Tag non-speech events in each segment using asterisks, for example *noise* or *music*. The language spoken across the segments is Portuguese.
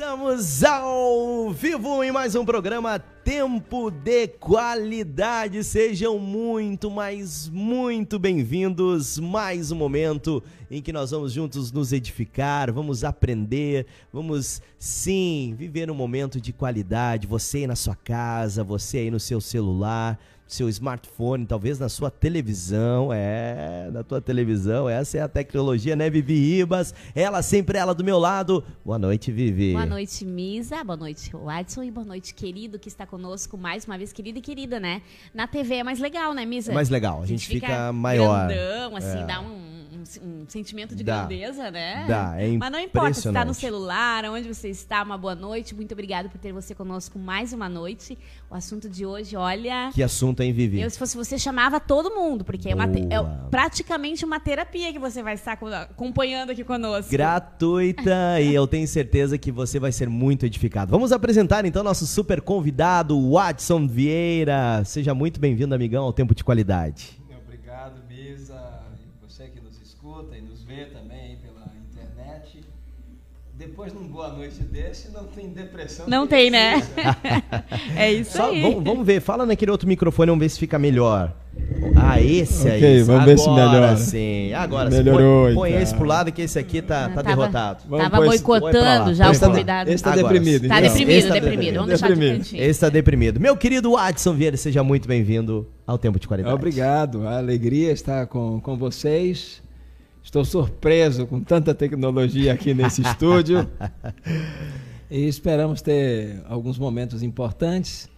Estamos ao vivo em mais um programa Tempo de Qualidade. Sejam muito, mas muito bem-vindos. Mais um momento em que nós vamos juntos nos edificar, vamos aprender, vamos sim viver um momento de qualidade. Você aí na sua casa, você aí no seu celular seu smartphone, talvez na sua televisão, é, na tua televisão, essa é a tecnologia, né, Vivi Ribas? Ela sempre ela do meu lado. Boa noite, Vivi. Boa noite, Misa. Boa noite, Watson. E boa noite, querido, que está conosco mais uma vez, querida e querida, né? Na TV é mais legal, né, Misa? É mais legal, a gente, a gente fica, fica, maior. Grandão, assim, é. dá um um, sentimento de dá, grandeza, né? Dá, é Mas não importa se está no celular, onde você está, uma boa noite. Muito obrigada por ter você conosco mais uma noite. O assunto de hoje, olha. Que assunto, hein, Vivi? Eu, se fosse você, chamava todo mundo, porque é, uma, é, praticamente uma terapia que você vai estar acompanhando aqui conosco. Gratuita e eu tenho certeza que você vai ser muito edificado. Vamos apresentar então nosso super convidado, Watson Vieira. Seja muito bem-vindo, amigão, ao Tempo de Qualidade. Depois de um boa noite desse, não tem depressão. Não tem, né? *laughs* é isso Só, aí. Vamos, vamos, ver, fala naquele outro microfone, vamos ver se fica melhor. Ah, esse okay, aí. vamos agora ver se melhora. sim. Agora Melhorou, sim. Põe, põe esse pro lado que esse aqui tá, tá tava, derrotado. Tava boicotando já o convidado. Esse tá deprimido. Tá então. deprimido, tá deprimido. Vamos deixar deprimido. de cantinho. Esse tá deprimido. Meu querido Adson Vieira, seja muito bem-vindo ao Tempo de Qualidade. Obrigado. A alegria estar com, com vocês. Estou surpreso com tanta tecnologia aqui nesse estúdio. *laughs* E esperamos ter alguns momentos importantes.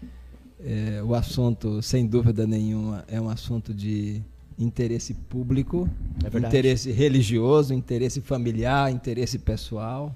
É, o assunto, sem dúvida nenhuma, é um assunto de interesse público, é interesse religioso, interesse familiar, interesse pessoal.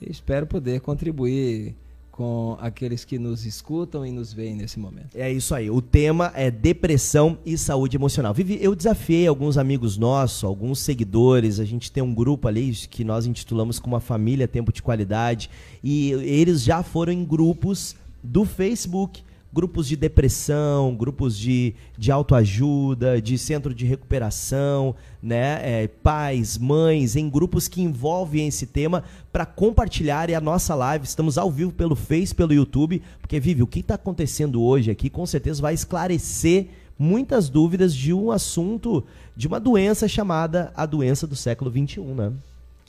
E espero poder contribuir com aqueles que nos escutam e nos veem nesse momento. É isso aí. O tema é depressão e saúde emocional. Vivi, eu desafiei alguns amigos nossos, alguns seguidores. A gente tem um grupo ali que nós intitulamos como a família Tempo de Qualidade e eles já foram em grupos do Facebook grupos de depressão, grupos de, de autoajuda, de centro de recuperação, né? É, pais, mães, em grupos que envolvem esse tema para compartilhar e a nossa live. Estamos ao vivo pelo Face, pelo YouTube, porque, Vivi, o que está acontecendo hoje aqui com certeza vai esclarecer muitas dúvidas de um assunto, de uma doença chamada a doença do século XXI, né?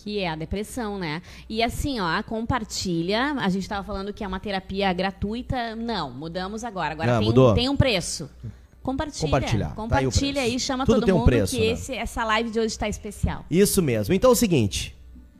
Que é a depressão, né? E assim, ó, compartilha. A gente estava falando que é uma terapia gratuita. Não, mudamos agora. Agora tem, um, tem um preço. Compartilha. Compartilhar. Tá Compartilha tá aí, aí, chama Tudo todo mundo um preço, que né? esse, essa live de hoje está especial. Isso mesmo. Então é o seguinte,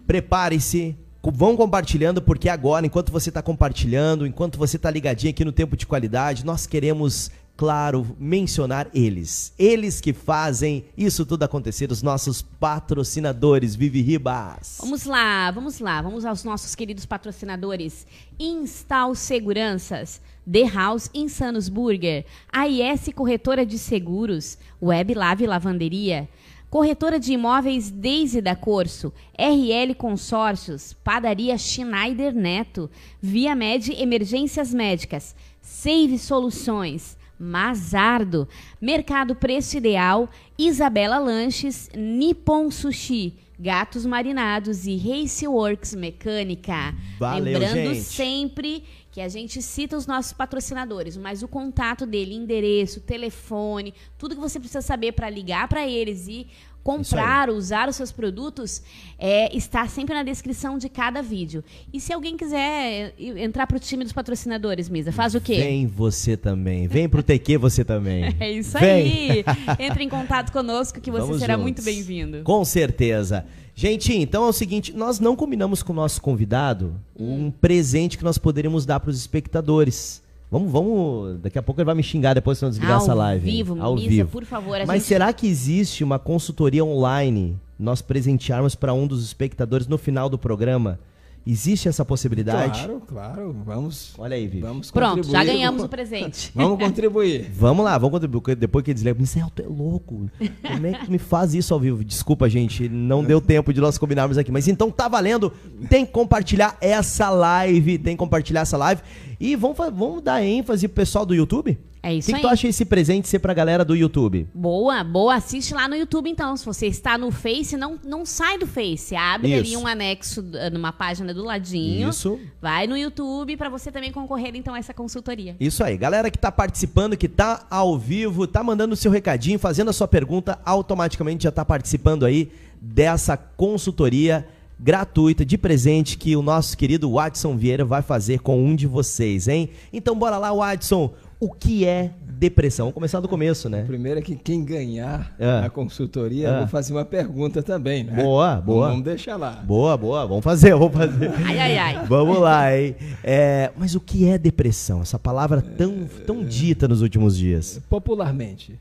prepare-se, vão compartilhando, porque agora, enquanto você está compartilhando, enquanto você está ligadinho aqui no Tempo de Qualidade, nós queremos claro, mencionar eles. Eles que fazem isso tudo acontecer, os nossos patrocinadores, Vivi Ribas. Vamos lá, vamos lá, vamos aos nossos queridos patrocinadores. Instal Seguranças, The House Insanos Burger, AIS Corretora de Seguros, Web Lave Lavanderia, Corretora de Imóveis Deise da Corso, RL Consórcios, Padaria Schneider Neto, Via Med Emergências Médicas, Save Soluções, Mazardo, Mercado Preço Ideal, Isabela Lanches, Nippon Sushi, Gatos Marinados e Raceworks Mecânica. Valeu, Lembrando gente. sempre que a gente cita os nossos patrocinadores, mas o contato dele, endereço, telefone, tudo que você precisa saber para ligar para eles e comprar, usar os seus produtos, é, está sempre na descrição de cada vídeo. E se alguém quiser entrar para o time dos patrocinadores, Misa, faz o quê? Vem você também. Vem para o TQ você também. *laughs* É isso Vem. aí. Entre em contato conosco que você Vamos será juntos. muito bem-vindo. Com certeza. Gente, então é o seguinte, nós não combinamos com o nosso convidado hum. um presente que nós poderíamos dar para os espectadores. Vamos, vamos. Daqui a pouco ele vai me xingar depois que eu desligar Ao essa live. Vivo, Ao Misa, vivo, por favor. Mas gente... será que existe uma consultoria online nós presentearmos para um dos espectadores no final do programa? Existe essa possibilidade? Claro, claro. Vamos. Olha aí, Vivi. Vamos Pronto, já ganhamos o presente. *laughs* Vamos contribuir. vamos lá, vamos contribuir. Depois que desliga, Michel, tu é louco. Como é que me faz isso ao vivo? Desculpa, gente, não deu tempo de nós combinarmos aqui. Mas então tá valendo. Tem que compartilhar essa live. Tem que compartilhar essa live. E vamos, vamos dar ênfase pro pessoal do YouTube? É O isso que, que aí. tu acha esse presente ser pra galera do YouTube? Boa, boa. Assiste lá no YouTube, então. Se você está no Face, não, não sai do Face. Abre ali Isso. um anexo eh, numa página do ladinho. Isso. Vai no YouTube para você também concorrer, então, a essa consultoria. Isso aí, galera que tá participando, que tá ao vivo, tá mandando o seu recadinho, fazendo a sua pergunta, automaticamente já tá participando aí dessa consultoria gratuita de presente que o nosso querido Watson Vieira vai fazer com um de vocês, hein? Então bora lá, Watson. O que é depressão? Vamos começar do começo, né? Primeiro é que quem ganhar Ah. a consultoria, Ah. eu vou fazer uma pergunta também, né? Boa, boa. Vamos deixar lá. Boa, boa, vamos fazer, vamos fazer. Ai, ai, ai. Vamos lá, hein? É, mas o que é depressão? Essa palavra tão, tão dita nos últimos dias. Popularmente,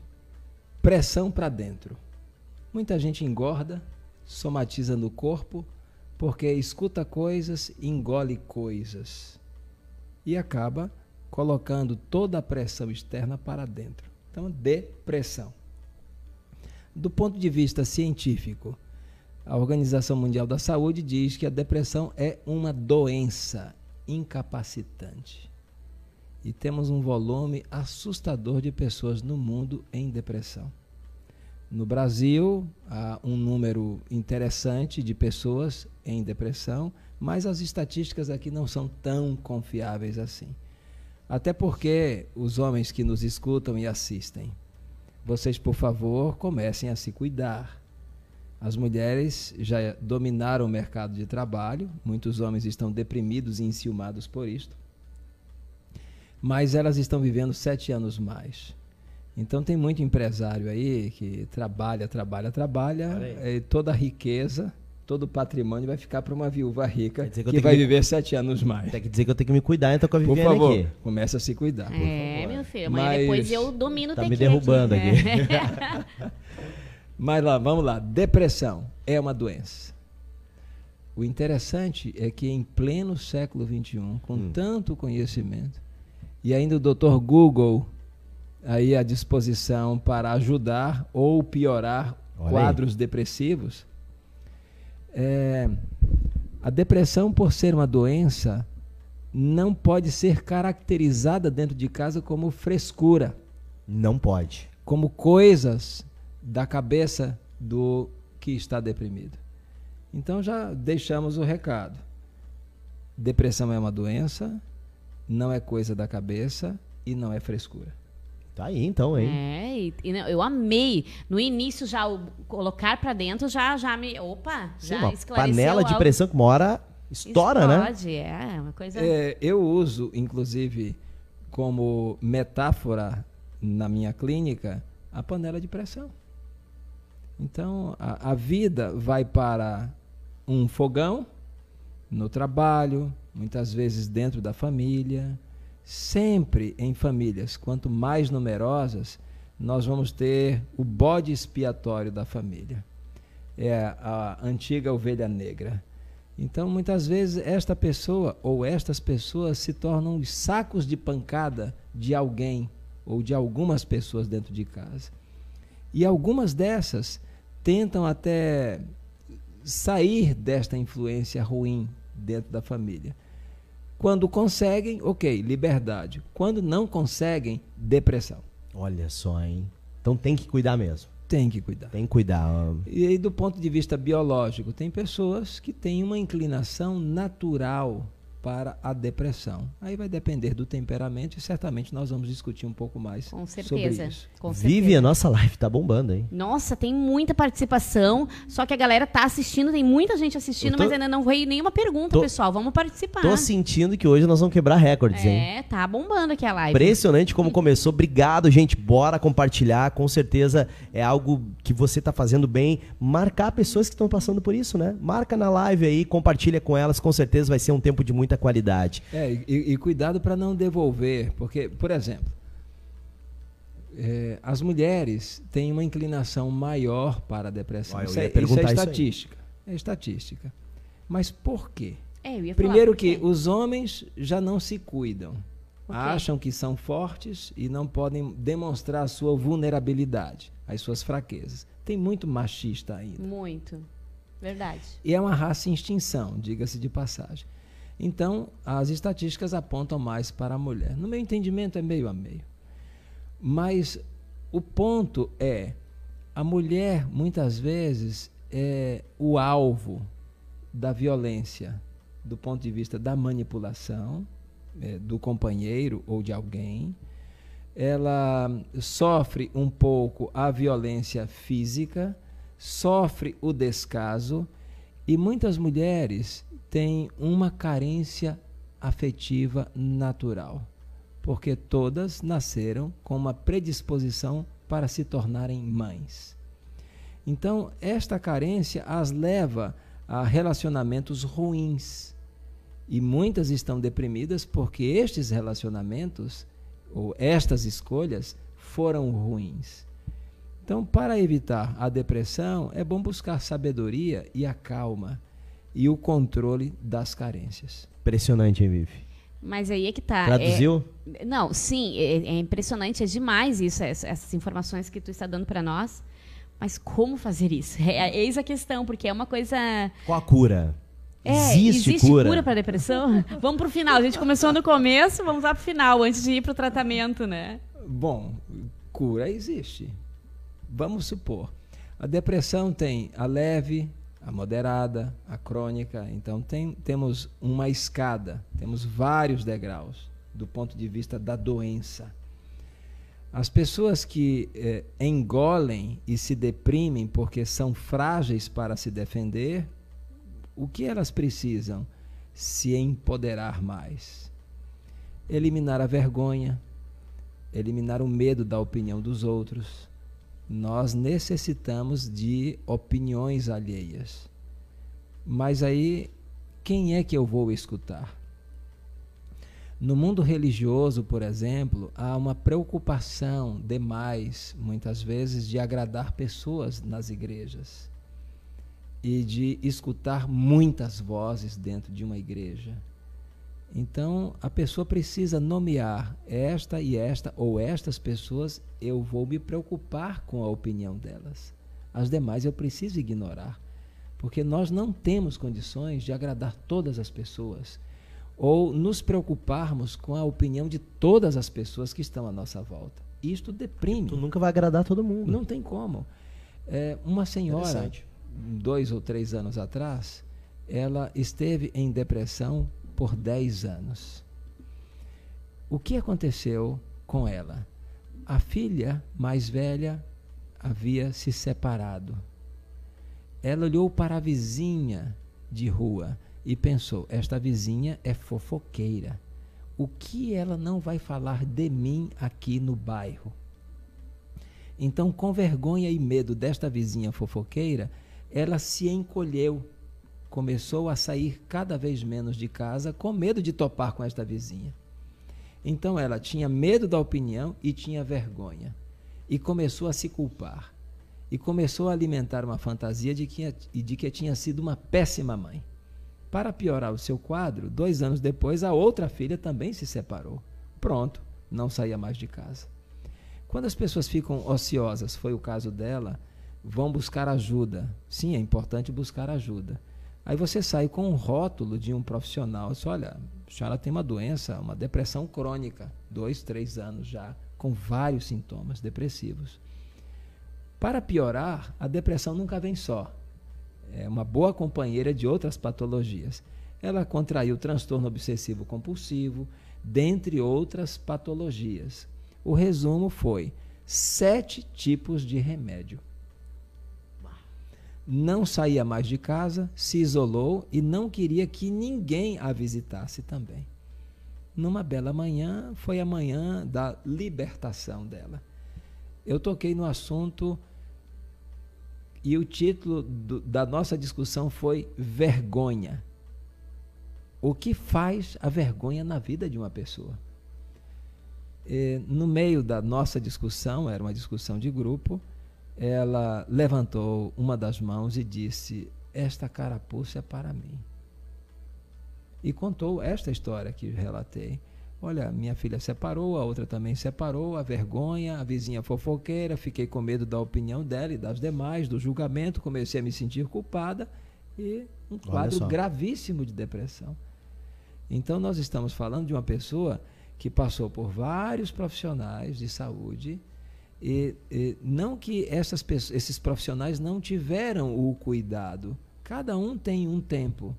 pressão para dentro. Muita gente engorda, somatiza no corpo, porque escuta coisas, engole coisas. E acaba colocando toda a pressão externa para dentro. Então, depressão. Do ponto de vista científico, a Organização Mundial da Saúde diz que a depressão é uma doença incapacitante. E temos um volume assustador de pessoas no mundo em depressão. No Brasil, há um número interessante de pessoas em depressão, mas as estatísticas aqui não são tão confiáveis assim. Até porque os homens que nos escutam e assistem, vocês, por favor, comecem a se cuidar. As mulheres já dominaram o mercado de trabalho, muitos homens estão deprimidos e enciumados por isto, mas elas estão vivendo sete anos mais. Então tem muito empresário aí que trabalha, trabalha, trabalha, e toda a riqueza, todo o patrimônio vai ficar para uma viúva rica que que, vai que- viver sete anos mais. Tem que dizer que eu tenho que me cuidar, então com a Por Viviane favor, aqui. comece a se cuidar. por É, favor. meu filho. Amanhã Mas- depois eu domino o Tá me tequê derrubando É. *laughs* Mas lá, vamos lá. Depressão é uma doença. O interessante é que em pleno século XXI, com Hum. tanto conhecimento, e ainda o Dr. Google aí à disposição para ajudar ou piorar Olha aí. quadros depressivos, é, a depressão, por ser uma doença, não pode ser caracterizada dentro de casa como frescura Não pode. como coisas da cabeça do que está deprimido. Então já deixamos o recado. Depressão é uma doença, não é coisa da cabeça e não é frescura. Tá aí então, hein? É, e, e não, eu amei. No início, já o colocar pra dentro já, já me. Opa, Sim, já uma esclareceu. panela de algo. pressão que uma hora estoura, né? Explode, é, uma coisa. É, eu uso, inclusive, como metáfora na minha clínica, a panela de pressão. Então, a, a vida vai para um fogão, no trabalho, muitas vezes dentro da família, sempre em famílias, quanto mais numerosas, nós vamos ter o bode expiatório da família. É a antiga ovelha negra. Então, muitas vezes, esta pessoa ou estas pessoas se tornam os sacos de pancada de alguém ou de algumas pessoas dentro de casa. E algumas dessas tentam até sair desta influência ruim dentro da família. Quando conseguem, ok, liberdade. Quando não conseguem, depressão. Olha só, hein? Então tem que cuidar mesmo. Tem que cuidar. Tem que cuidar. E aí, do ponto de vista biológico, tem pessoas que têm uma inclinação natural para a depressão. Aí vai depender do temperamento e certamente nós vamos discutir um pouco mais Com sobre certeza. isso. Com Vive, certeza. a nossa live tá bombando, hein? Nossa, tem muita participação. Só que a galera tá assistindo, tem muita gente assistindo, tô- mas ainda não veio nenhuma pergunta, tô- pessoal. Vamos participar. Tô sentindo que hoje nós vamos quebrar recordes, hein? É, tá bombando aqui a live. Impressionante como começou. Obrigado, gente. Bora compartilhar. Com certeza é algo que você tá fazendo bem. Marcar pessoas que estão passando por isso, né? Marca na live aí, compartilha com elas. Com certeza vai ser um tempo de muita qualidade. É, e, e cuidado para não devolver, porque, por exemplo, é, as mulheres têm uma inclinação maior para a depressão. Ah, isso, é, isso é isso estatística. É estatística. Mas por quê? É, eu ia falar, Primeiro que os homens já não se cuidam. Quê? Acham que são fortes e não podem demonstrar a sua vulnerabilidade, as suas fraquezas. Tem muito machista ainda. Muito. Verdade. E é uma raça em extinção, diga-se de passagem. Então, as estatísticas apontam mais para a mulher. No meu entendimento, é meio a meio. Mas o ponto é, a mulher muitas vezes é o alvo da violência do ponto de vista da manipulação é, do companheiro ou de alguém. Ela sofre um pouco a violência física, sofre o descaso e muitas mulheres têm uma carência afetiva natural, porque todas nasceram com uma predisposição para se tornarem mães. Então, esta carência as leva a relacionamentos ruins. E muitas estão deprimidas porque estes relacionamentos ou estas escolhas foram ruins. Então, para evitar a depressão, é bom buscar sabedoria e a calma e o controle das carências. Impressionante, hein, Vivi? Mas aí é que tá. Traduziu? É, não, sim, é, é, impressionante, é demais isso, essas informações que tu está dando para nós. Mas como fazer isso? É, é, eis a questão, porque é uma coisa. Qual a cura? É, existe, existe cura, cura para depressão? *laughs* vamos para o final. A gente começou no começo, vamos lá para o final, antes de ir para o tratamento, né? Bom, cura existe. Vamos supor. A depressão tem a leve, a moderada, a crônica. Então tem, temos uma escada, temos vários degraus do ponto de vista da doença. As pessoas que eh, engolem e se deprimem porque são frágeis para se defender, o que elas precisam? Se empoderar mais. Eliminar a vergonha, eliminar o medo da opinião dos outros. Nós necessitamos de opiniões alheias. Mas aí, quem é que eu vou escutar? No mundo religioso, por exemplo, há uma preocupação demais, muitas vezes, de agradar pessoas nas igrejas e de escutar muitas vozes dentro de uma igreja. Então, a pessoa precisa nomear esta e esta ou estas pessoas, eu vou me preocupar com a opinião delas. As demais eu preciso ignorar, porque nós não temos condições de agradar todas as pessoas ou nos preocuparmos com a opinião de todas as pessoas que estão à nossa volta. Isto deprime. Tu nunca vai agradar todo mundo. Não tem como. É, uma senhora, dois ou três anos atrás, ela esteve em depressão por 10 anos. O que aconteceu com ela? A filha mais velha havia se separado. Ela olhou para a vizinha de rua e pensou: esta vizinha é fofoqueira. O que ela não vai falar de mim aqui no bairro? Então, com vergonha e medo desta vizinha fofoqueira, ela se encolheu, começou a sair cada vez menos de casa, com medo de topar com esta vizinha. Então, ela tinha medo da opinião e tinha vergonha, e começou a se culpar, e começou a alimentar uma fantasia de que, de que tinha sido uma péssima mãe. Para piorar o seu quadro, dois anos depois, a outra filha também se separou. Pronto, não saía mais de casa. Quando as pessoas ficam ociosas, foi o caso dela, vão buscar ajuda. Sim, é importante buscar ajuda. Aí você sai com um rótulo de um profissional. Diz, olha, a senhora tem uma doença, uma depressão crônica, dois, três anos já, com vários sintomas depressivos. Para piorar, a depressão nunca vem só é uma boa companheira de outras patologias. Ela contraiu transtorno obsessivo compulsivo, dentre outras patologias. O resumo foi sete tipos de remédio. Não saía mais de casa, se isolou e não queria que ninguém a visitasse também. Numa bela manhã, foi a manhã da libertação dela. Eu toquei no assunto e o título do, da nossa discussão foi Vergonha. O que faz a vergonha na vida de uma pessoa? E, no meio da nossa discussão, era uma discussão de grupo, ela levantou uma das mãos e disse: Esta carapuça é para mim. E contou esta história que relatei. Olha, minha filha separou, a outra também separou, a vergonha, a vizinha fofoqueira, fiquei com medo da opinião dela e das demais, do julgamento, comecei a me sentir culpada e um quadro gravíssimo de depressão. Então nós estamos falando de uma pessoa que passou por vários profissionais de saúde e, e não que essas pessoas, esses profissionais não tiveram o cuidado. Cada um tem um tempo.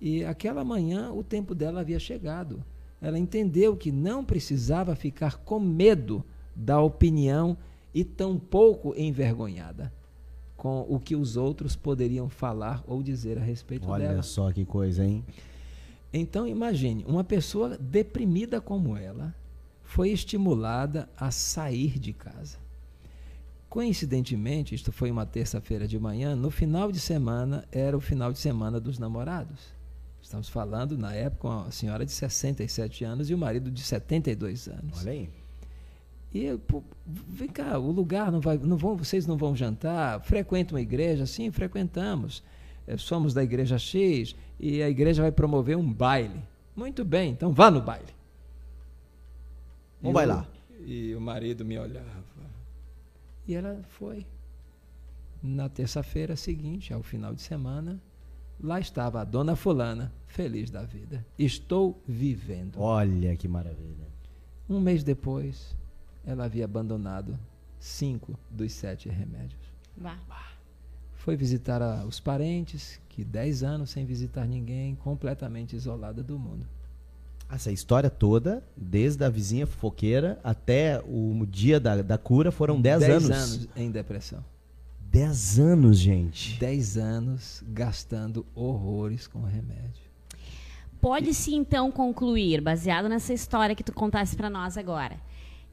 E aquela manhã o tempo dela havia chegado. Ela entendeu que não precisava ficar com medo da opinião e tampouco envergonhada com o que os outros poderiam falar ou dizer a respeito Olha dela. Olha só que coisa, hein? Então imagine, uma pessoa deprimida como ela foi estimulada a sair de casa. Coincidentemente, isto foi uma terça-feira de manhã, no final de semana era o final de semana dos namorados. Estamos falando, na época, uma senhora de 67 anos e o marido de 72 anos. Olha aí. E pô, vem cá, o lugar não vai, não vão, vocês não vão jantar? Frequentam a igreja? Sim, frequentamos. É, somos da igreja X e a igreja vai promover um baile. Muito bem, então vá no baile. Vamos bailar. E o marido me olhava. E ela foi. Na terça-feira seguinte, ao final de semana, lá estava a dona Fulana, feliz da vida. Estou vivendo. Olha que maravilha. Um mês depois, ela havia abandonado cinco dos sete remédios. Bah. Foi visitar a, os parentes, que dez anos sem visitar ninguém, completamente isolada do mundo. Essa história toda, desde a vizinha fofoqueira até o dia da, da cura, foram dez, dez anos. anos em depressão. Dez anos, gente. Dez anos gastando horrores com remédio. Pode-se então concluir, baseado nessa história que tu contasse para nós agora,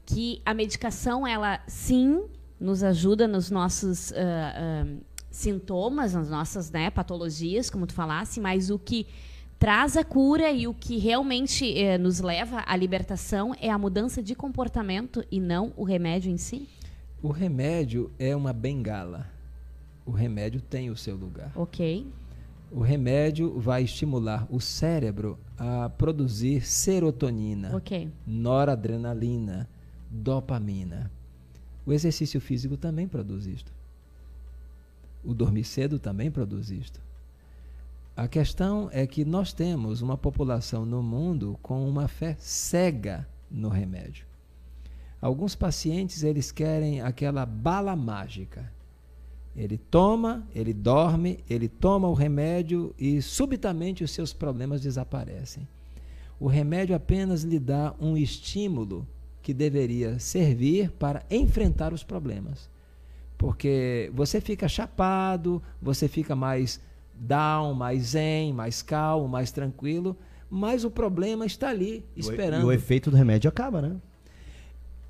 que a medicação, ela sim nos ajuda nos nossos uh, uh, sintomas, nas nossas né, patologias, como tu falasse, mas o que traz a cura e o que realmente eh, nos leva à libertação é a mudança de comportamento e não o remédio em si? O remédio é uma bengala. O remédio tem o seu lugar. Ok. O remédio vai estimular o cérebro a produzir serotonina, okay. noradrenalina, dopamina. O exercício físico também produz isto. O dormir cedo também produz isto. A questão é que nós temos uma população no mundo com uma fé cega no remédio. Alguns pacientes eles querem aquela bala mágica. Ele toma, ele dorme, ele toma o remédio e subitamente os seus problemas desaparecem. O remédio apenas lhe dá um estímulo que deveria servir para enfrentar os problemas. Porque você fica chapado, você fica mais down, mais zen, mais calmo, mais tranquilo, mas o problema está ali, esperando. E o efeito do remédio acaba, né?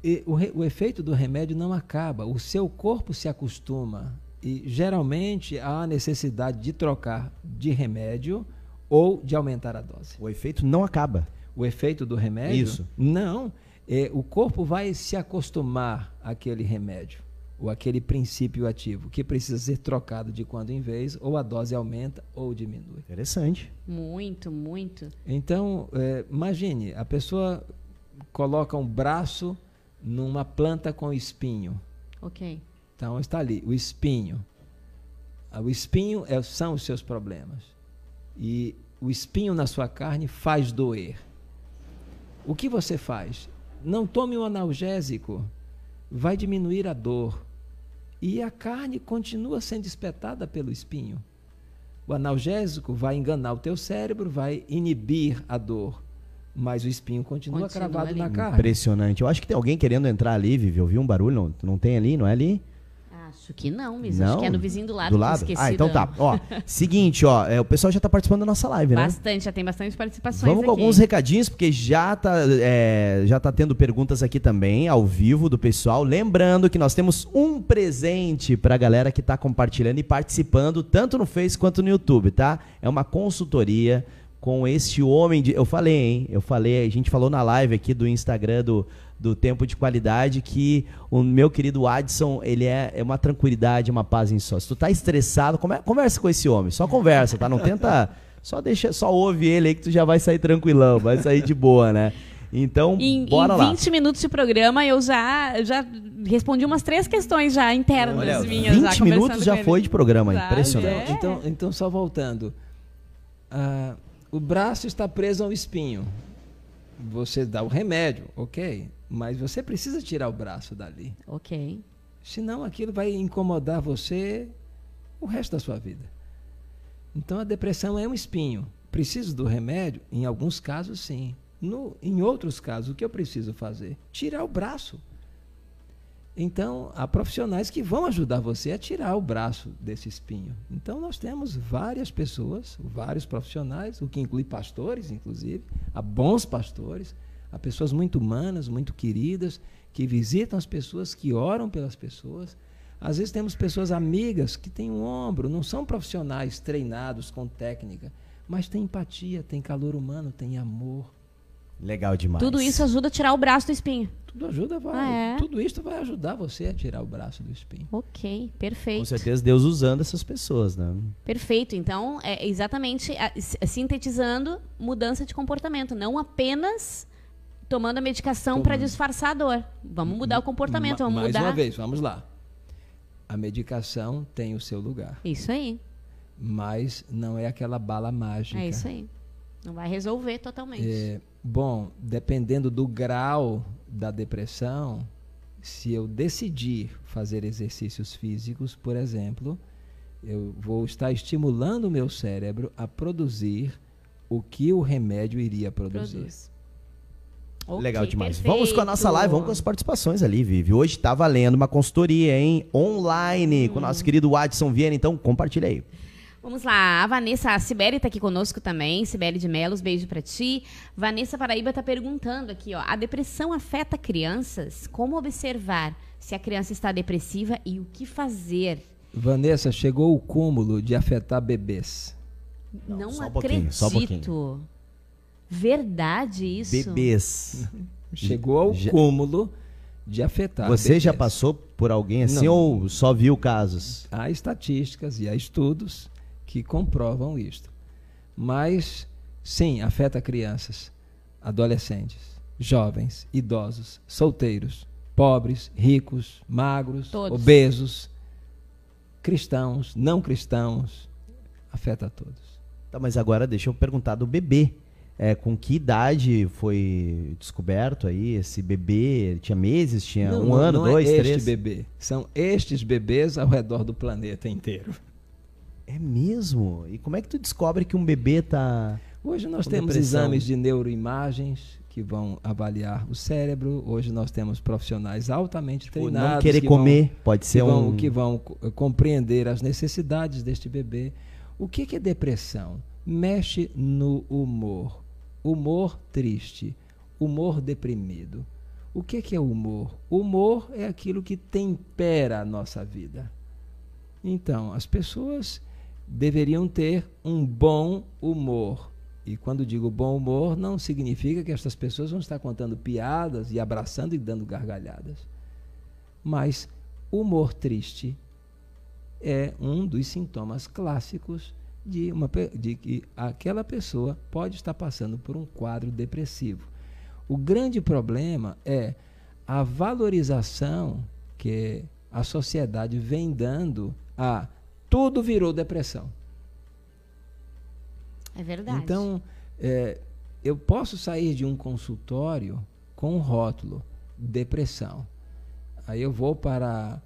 E o, re, o efeito do remédio não acaba, o seu corpo se acostuma e geralmente há necessidade de trocar de remédio ou de aumentar a dose. O efeito não acaba. O efeito do remédio? Isso. Não. É, o corpo vai se acostumar àquele remédio ou aquele princípio ativo que precisa ser trocado de quando em vez, ou a dose aumenta ou diminui. Interessante. Muito, muito. Então, é, imagine, a pessoa coloca um braço numa planta com espinho. Ok. Então está ali, o espinho. O espinho é, são os seus problemas. E o espinho na sua carne faz doer. O que você faz? Não tome um analgésico, vai diminuir a dor e a carne continua sendo espetada pelo espinho. O analgésico vai enganar o teu cérebro, vai inibir a dor, mas o espinho continua, continua cravado ali. na carne. Impressionante. Eu acho que tem alguém querendo entrar ali, Vivi. Eu vi um barulho, não, não tem ali, não é ali? Acho que não, mas não? acho que é no vizinho do lado. Do lado? Ah, então tá. Ó, *laughs* seguinte, ó, é, o pessoal já tá participando da nossa live, né? Bastante, já tem bastante participações Vamos com aqui. alguns recadinhos, porque já tá, é, já tá tendo perguntas aqui também, ao vivo, do pessoal. Lembrando que nós temos um presente pra galera que tá compartilhando e participando, tanto no Face quanto no YouTube, tá? É uma consultoria com este homem de... Eu falei, hein? Eu falei, a gente falou na live aqui do Instagram do do tempo de qualidade que o meu querido Adson, ele é, é uma tranquilidade, uma paz em só. Se tu tá estressado, conversa com esse homem, só conversa, tá? Não tenta, *laughs* só deixa, só ouve ele aí que tu já vai sair tranquilão, vai sair de boa, né? Então, em, bora em lá. 20 minutos de programa, eu já, já respondi umas três questões já internas Olha, minhas. 20 já minutos já foi de programa, Sabe? impressionante. É. Então, então, só voltando. Ah, o braço está preso ao espinho. você dá o remédio, ok, mas você precisa tirar o braço dali. Ok. Senão aquilo vai incomodar você o resto da sua vida. Então a depressão é um espinho. Preciso do remédio? Em alguns casos, sim. No, em outros casos, o que eu preciso fazer? Tirar o braço. Então, há profissionais que vão ajudar você a tirar o braço desse espinho. Então, nós temos várias pessoas, vários profissionais, o que inclui pastores, inclusive, há bons pastores, há pessoas muito humanas, muito queridas, que visitam as pessoas, que oram pelas pessoas. Às vezes temos pessoas amigas que têm um ombro, não são profissionais treinados com técnica, mas têm empatia, têm calor humano, têm amor. Legal demais. Tudo isso ajuda a tirar o braço do espinho. Tudo ajuda, vai. Ah, é? Tudo isso vai ajudar você a tirar o braço do espinho. Ok, Com perfeito. certeza Deus usando essas pessoas, né? Perfeito. Então, é exatamente a- sintetizando mudança de comportamento, não apenas tomando a medicação para disfarçar a dor. Vamos mudar o comportamento, vamos Mais mudar. uma vez, vamos lá. A medicação tem o seu lugar, Isso aí. mas não é aquela bala mágica. É isso aí. Não vai resolver totalmente. É, bom, dependendo do grau da depressão, se eu decidir fazer exercícios físicos, por exemplo, eu vou estar estimulando o meu cérebro a produzir o que o remédio iria produzir. Produz. Ok, Legal demais. perfeito. Vamos com a nossa live, vamos com as participações ali, Vivi. Hoje tá valendo uma consultoria, hein? Online, com o nosso querido Adson Viena, então compartilha aí. Vamos lá, a Vanessa, a Sibeli tá aqui conosco também, Sibeli de Melos, beijo pra ti. Vanessa Paraíba tá perguntando aqui, ó, a depressão afeta crianças? Como observar se a criança está depressiva e o que fazer? Vanessa, chegou o cúmulo de afetar bebês. Não, só um acredito. pouquinho, só um pouquinho. Verdade isso? Bebês. Chegou ao Já- cúmulo de afetar Você já bebês. passou por alguém assim Não. ou só viu casos? Há estatísticas e há estudos que comprovam isto. Mas, sim, afeta crianças, adolescentes, jovens, idosos, solteiros, pobres, ricos, magros, Todos. obesos, cristãos, não cristãos. Afeta todos. Tá, mas agora deixa eu perguntar do bebê. É, com que idade foi descoberto aí esse bebê? Tinha meses? Tinha Não, um não- ano, não dois, é três? este bebê. São estes bebês ao redor do planeta inteiro. É mesmo? E como é que tu descobre que um bebê tá. Hoje nós temos depressão. exames de neuroimagens que vão avaliar o cérebro. Hoje nós temos profissionais altamente Tipo, treinados. não querer que vão- comer? Pode que ser vão, um. que vão co- compreender as necessidades deste bebê. O que, que é depressão? Mexe no humor. Humor triste, humor deprimido. O que, que é humor? Humor é aquilo que tempera a nossa vida. Então, as pessoas deveriam ter um bom humor. E quando digo bom humor, não significa que estas pessoas vão estar contando piadas e abraçando e dando gargalhadas. Mas humor triste é um dos sintomas clássicos de, uma, de que aquela pessoa pode estar passando por um quadro depressivo. O grande problema é a valorização que a sociedade vem dando a tudo virou depressão. É verdade. Então, é, eu posso sair de um consultório com um rótulo depressão. Aí eu vou para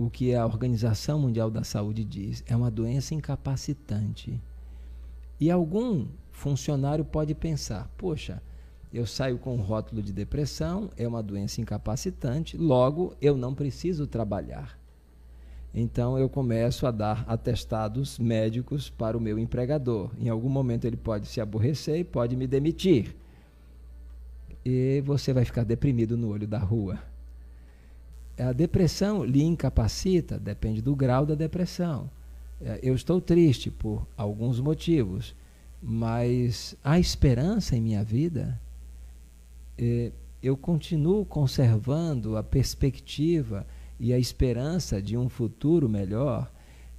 o que a Organização Mundial da Saúde diz, é uma doença incapacitante. E algum funcionário pode pensar: poxa, eu saio com um rótulo de depressão, é uma doença incapacitante, logo eu não preciso trabalhar. Então eu começo a dar atestados médicos para o meu empregador. Em algum momento ele pode se aborrecer e pode me demitir. E você vai ficar deprimido no olho da rua. A depressão lhe incapacita, depende do grau da depressão. É, Eu estou triste por alguns motivos, mas há esperança em minha vida? É, Eu continuo conservando a perspectiva e a esperança de um futuro melhor?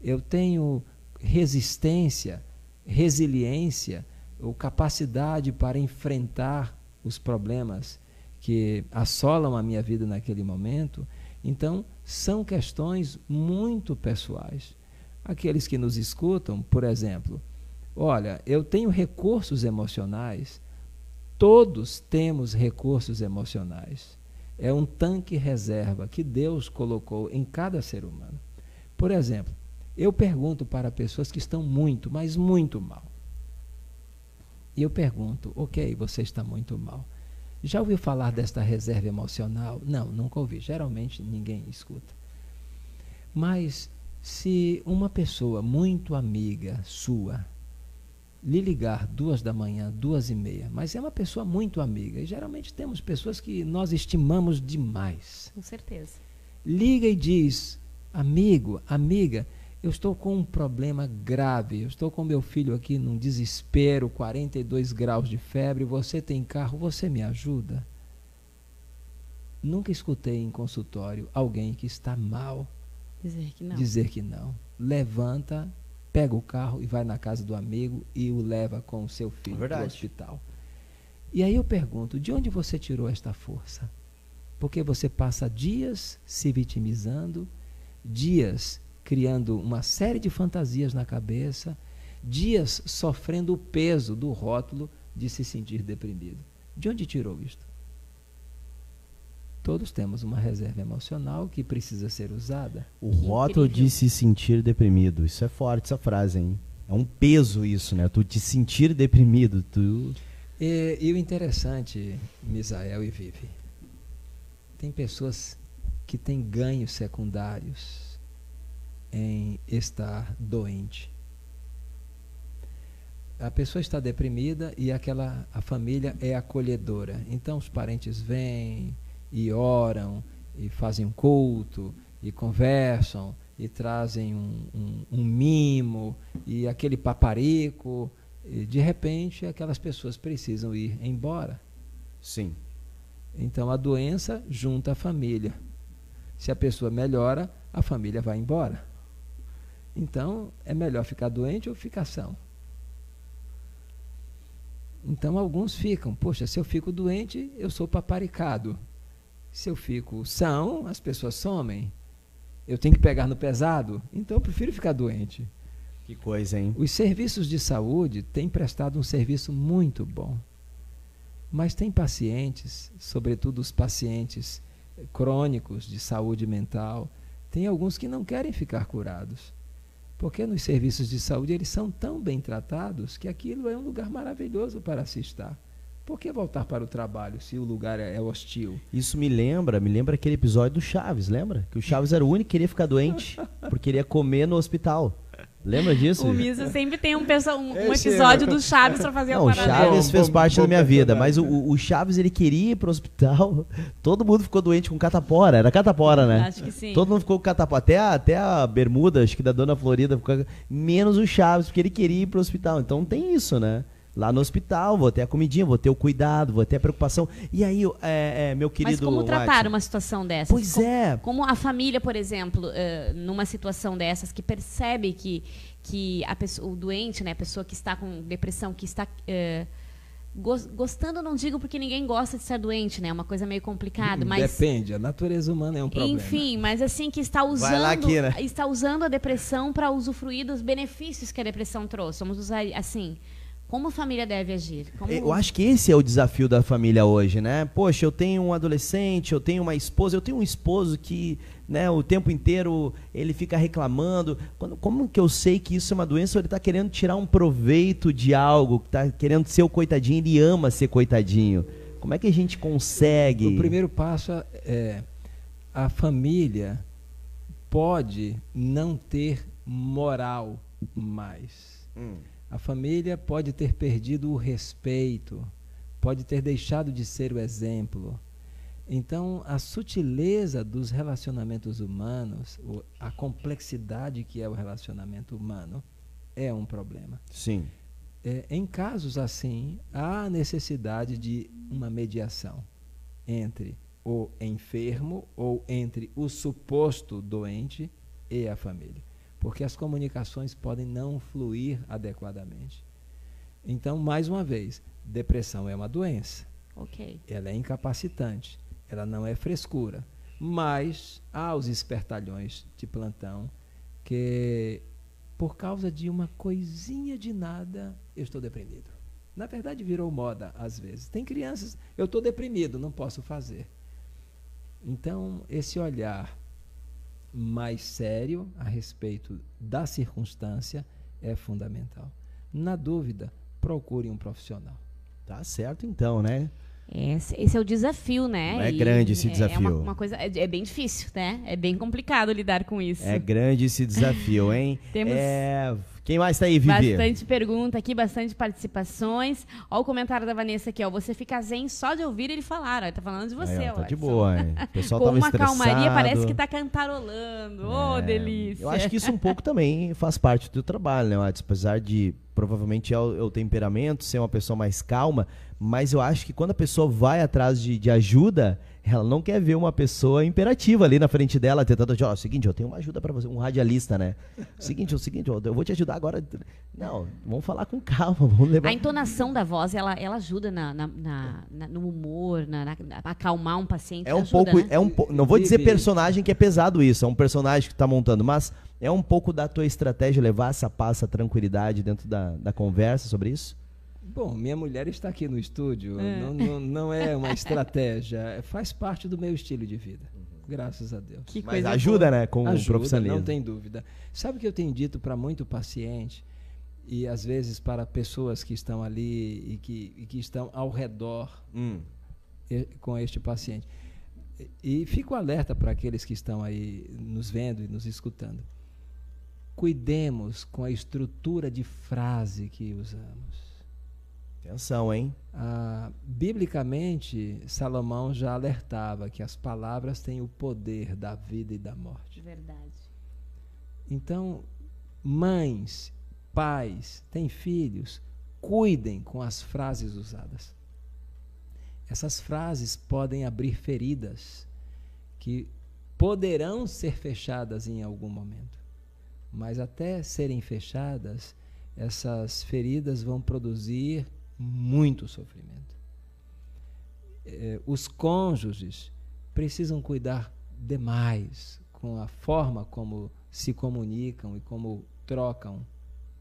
Eu tenho resistência, resiliência ou capacidade para enfrentar os problemas que assolam a minha vida naquele momento? Então, são questões muito pessoais. Aqueles que nos escutam, por exemplo, olha, eu tenho recursos emocionais, Todos temos recursos emocionais. É um tanque reserva que Deus colocou em cada ser humano. Por exemplo, eu pergunto para pessoas que estão muito, mas muito mal. E eu pergunto, ok, você está muito mal. Já ouviu falar desta reserva emocional? Não, nunca ouvi. Geralmente ninguém escuta. Mas se uma pessoa muito amiga sua lhe ligar duas da manhã, duas e meia, mas é uma pessoa muito amiga, e geralmente temos pessoas que nós estimamos demais. Com certeza. Liga e diz, amigo, amiga, eu estou com um problema grave, eu estou com meu filho aqui num desespero, 42 graus de febre, você tem carro, você me ajuda? Nunca escutei em consultório alguém que está mal Dizer que não. dizer que não. Levanta, pega o carro e vai na casa do amigo e o leva com o seu filho para o hospital. E aí eu pergunto, de onde você tirou esta força? Porque você passa dias se vitimizando, dias criando uma série de fantasias na cabeça, dias sofrendo o peso do rótulo de se sentir deprimido. De onde tirou isto? Todos temos uma reserva emocional que precisa ser usada. O Que rótulo incrível. de se sentir deprimido. Isso é forte, essa frase, hein? É um peso isso, né? Tu te sentir deprimido. Tu... E, e o interessante, Misael e Vivi, tem pessoas que têm ganhos secundários em estar doente. A pessoa está deprimida e aquela a família é acolhedora. Então os parentes vêm e oram e fazem um culto e conversam e trazem um, um- um mimo e aquele paparico. E de repente aquelas pessoas precisam ir embora. Sim. Então a doença junta a família. Se a pessoa melhora, a família vai embora. Então é melhor ficar doente ou ficar são. Então alguns ficam, poxa, se eu fico doente, eu sou paparicado. Se eu fico são, as pessoas somem. Eu tenho que pegar no pesado, então eu prefiro ficar doente. Que coisa, hein? Os serviços de saúde têm prestado um serviço muito bom. Mas tem pacientes, sobretudo os pacientes crônicos de saúde mental, tem alguns que não querem ficar curados. Porque nos serviços de saúde eles são tão bem tratados que aquilo é um lugar maravilhoso para se estar. Por que voltar para o trabalho se o lugar é é hostil? Isso me lembra, me lembra aquele episódio do Chaves, lembra? Que o Chaves era o único que queria ficar doente, *laughs* porque ele ia comer no hospital. Lembra disso? O Misa sempre tem um, um- um episódio do Chaves pra fazer Não, a o parada. Chaves Bom, fez parte da minha vida, mas o, o Chaves ele queria ir pro hospital, *laughs* todo mundo ficou doente com catapora, era catapora, né? Acho que sim. Todo mundo ficou com catapora, até a, até a bermuda, acho que da Dona Florida, ficou, menos o Chaves, porque ele queria ir pro hospital. Então tem isso, né? Lá no hospital, vou ter a comidinha, vou ter o cuidado, vou ter a preocupação. E aí, é, é, meu querido. Mas como tratar Watson? uma situação dessas? Pois como, é. Como a família, por exemplo, eh, numa situação dessas, que percebe que, que a pessoa, o doente, né, a pessoa que está com depressão, que está gos- gostando, não digo porque ninguém gosta de ser doente, né? É uma coisa meio complicada, mas Depende, a natureza humana é um problema. enfim, mas assim que está usando, aqui, né? está usando a depressão para usufruir dos benefícios que a depressão trouxe. Vamos usar assim, como a família deve agir? Como... Eu acho que esse é o desafio da família hoje, né? Poxa, eu tenho um adolescente, eu tenho uma esposa, eu tenho um esposo que, né, o tempo inteiro ele fica reclamando. Quando- como que eu sei que isso é uma doença? Ou ele está querendo tirar um proveito de algo, está querendo ser o coitadinho, ele ama ser coitadinho. Como é que a gente consegue? O primeiro passo é a família pode não ter moral mais. Hum. A família pode ter perdido o respeito, pode ter deixado de ser o exemplo. Então, a sutileza dos relacionamentos humanos, a complexidade que é o relacionamento humano, é um problema. Sim. É, em casos assim, há necessidade de uma mediação entre o enfermo ou entre o suposto doente e a família, porque as comunicações podem não fluir adequadamente. Então, mais uma vez, depressão é uma doença, Ok. ela é incapacitante, ela não é frescura, mas há os espertalhões de plantão que, por causa de uma coisinha de nada, eu estou deprimido. Na verdade, virou moda às vezes. Tem crianças, eu estou deprimido, não posso fazer. Então, esse olhar mais sério a respeito da circunstância é fundamental. Na dúvida, procure um profissional. Tá certo então, né? Esse, esse é o desafio, né? É grande esse é- desafio. É uma, uma coisa, é, é bem difícil, né? É bem complicado lidar com isso. É grande esse desafio, hein? *laughs* Temos- É, Quem mais tá aí, Vivi? Bastante pergunta aqui, bastante participações. Ó o comentário da Vanessa aqui, ó. Você fica zen só de ouvir ele falar, ó. Tá falando de você, Aí, ó, tá de boa, hein? *laughs* O pessoal Com tava uma estressado. calmaria, parece que tá cantarolando. Ô, É, delícia. Eu acho que isso um pouco também faz parte do trabalho, né, Watson? Apesar de provavelmente é o, é o temperamento, ser uma pessoa mais calma, mas eu acho que quando a pessoa vai atrás de, de ajuda, ela não quer ver uma pessoa imperativa ali na frente dela, tentando, ó, seguinte, eu tenho uma ajuda pra você, um radialista, né? Seguinte, é o seguinte, eu vou te ajudar agora. Não, vamos falar com calma, *laughs* vamos levar. A entonação da voz, ela, ela ajuda na, na- na- na- no humor, na, acalmar um paciente. É um ajuda, pouco, né? é um po- não vou dizer personagem que é pesado isso, é um personagem que tá montando, mas é um pouco da tua estratégia levar essa paz, essa tranquilidade dentro da, da conversa sobre isso? Bom, minha mulher está aqui no estúdio. É. Não, não, não é uma *laughs* estratégia, faz parte do meu estilo de vida. Graças a Deus. Que Mas ajuda, boa. né, com o Ajuda, profissionalismo. não tem dúvida. Sabe o que eu tenho dito para muito paciente e às vezes para pessoas que estão ali e que, e que estão ao redor Hum. com este paciente. E, e fico alerta para aqueles que estão aí nos vendo e nos escutando. Cuidemos com a estrutura de frase que usamos. Atenção, hein? Ah, biblicamente, Salomão já alertava que as palavras têm o poder da vida e da morte. Verdade. Então, mães, pais, têm filhos, cuidem com as frases usadas. Essas frases podem abrir feridas que poderão ser fechadas em algum momento. Mas até serem fechadas, essas feridas vão produzir muito sofrimento. Eh, os cônjuges precisam cuidar demais com a forma como se comunicam e como trocam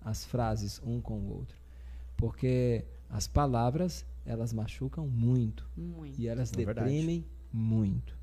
as frases um com o outro. Porque as palavras, elas machucam muito Muito. e elas É verdade. deprimem muito.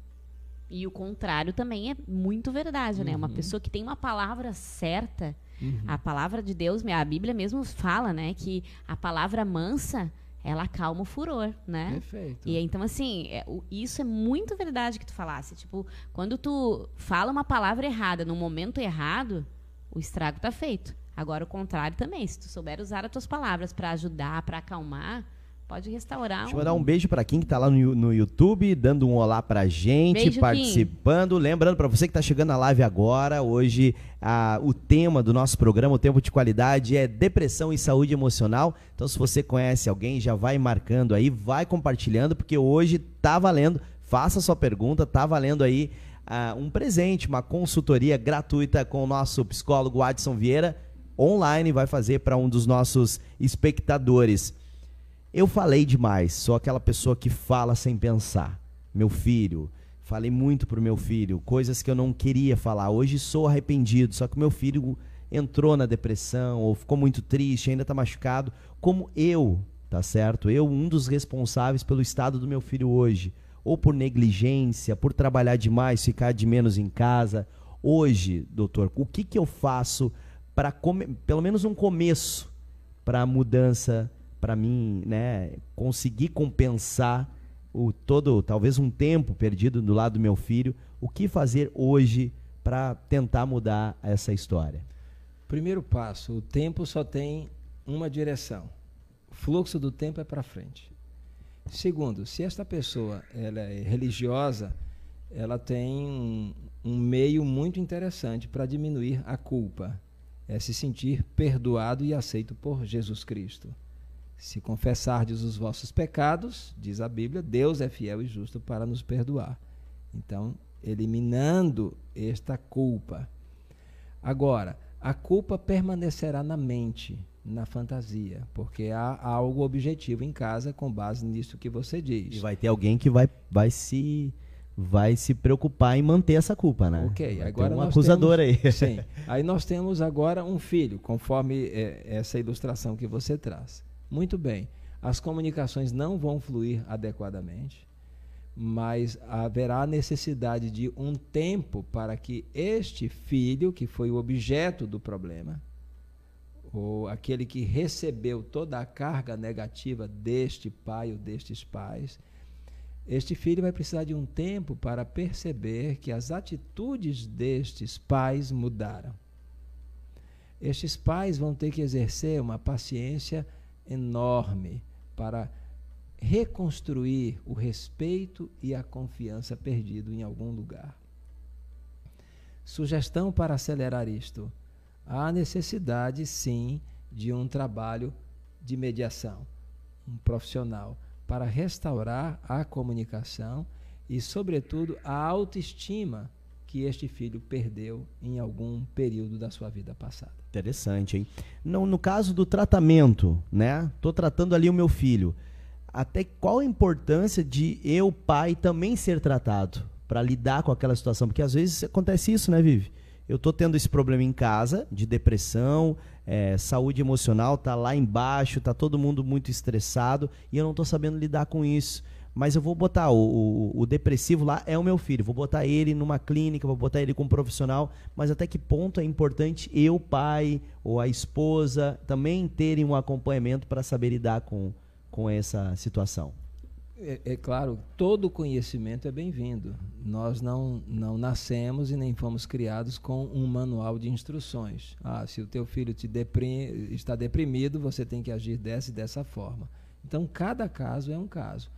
E o contrário também é muito verdade, né? Uhum. Uma pessoa que tem uma palavra certa, Uhum. a palavra de Deus, a Bíblia mesmo fala, né? Que a palavra mansa, ela acalma o furor, né? Perfeito. E então, assim, é, o- isso é muito verdade que tu falasse. Tipo, quando tu fala uma palavra errada no momento errado, o estrago tá feito. Agora, o contrário também. Se tu souber usar as tuas palavras para ajudar, para acalmar, pode restaurar. Deixa eu mandar um beijo pra quem que tá lá no, no YouTube, dando um olá pra gente, Beijo, Kim. participando. Lembrando pra você que tá chegando na live agora, hoje ah, o tema do nosso programa, o tempo de qualidade, é depressão e saúde emocional. Então, se você conhece alguém, já vai marcando aí, vai compartilhando, porque hoje tá valendo. Faça sua pergunta, tá valendo aí um presente, uma consultoria gratuita com o nosso psicólogo Adson Vieira, online, vai fazer para um dos nossos espectadores. Eu falei demais, sou aquela pessoa que fala sem pensar. Meu filho, falei muito pro meu filho, coisas que eu não queria falar. Hoje sou arrependido, só que meu filho entrou na depressão ou ficou muito triste, ainda tá machucado, como eu, tá certo? Eu, um dos responsáveis pelo estado do meu filho hoje, ou por negligência, por trabalhar demais, ficar de menos em casa. Hoje, doutor, o que que eu faço para pelo menos um começo para a mudança, para mim, né, conseguir compensar o todo, talvez um tempo perdido do lado do meu filho, o que fazer hoje para tentar mudar essa história? Primeiro passo, o tempo só tem uma direção. O fluxo do tempo é para frente. Segundo, se esta pessoa ela é religiosa, ela tem um, um meio muito interessante para diminuir a culpa. É se sentir perdoado e aceito por Jesus Cristo. Se confessardes os vossos pecados, diz a Bíblia, Deus é fiel e justo para nos perdoar. Então, eliminando esta culpa. Agora, a culpa permanecerá na mente, na fantasia, porque há algo objetivo em casa com base nisso que você diz. E vai ter alguém que vai, vai se vai se preocupar em manter essa culpa, né? Ok, vai agora um acusador temos, aí. Sim. *laughs* Aí nós temos agora um filho, conforme é, essa ilustração que você traz. Muito bem. As comunicações não vão fluir adequadamente, mas haverá necessidade de um tempo para que este filho, que foi o objeto do problema, ou aquele que recebeu toda a carga negativa deste pai ou destes pais, este filho vai precisar de um tempo para perceber que as atitudes destes pais mudaram. Estes pais vão ter que exercer uma paciência enorme para reconstruir o respeito e a confiança perdido em algum lugar. Sugestão para acelerar isto: há necessidade, sim, de um trabalho de mediação, um profissional para restaurar a comunicação e, sobretudo, a autoestima que este filho perdeu em algum período da sua vida passada. Interessante, hein? No, no caso do tratamento, né? Tô tratando ali o meu filho. Até qual a importância de eu, pai, também ser tratado para lidar com aquela situação? Porque às vezes acontece isso, né, Vivi? Eu tô tendo esse problema em casa de depressão, é, saúde emocional tá lá embaixo, tá todo mundo muito estressado e eu não tô sabendo lidar com isso. Mas eu vou botar o, o, o, depressivo lá é o meu filho, vou botar ele numa clínica, vou botar ele com um profissional. Mas até que ponto é importante eu, pai ou a esposa, também terem um acompanhamento para saber lidar com, com essa situação? É, é, claro, todo conhecimento é bem-vindo. Nós não, não nascemos e nem fomos criados com um manual de instruções. Ah, se o teu filho te está deprimido, você tem que agir dessa e dessa forma. Então, cada caso é um caso.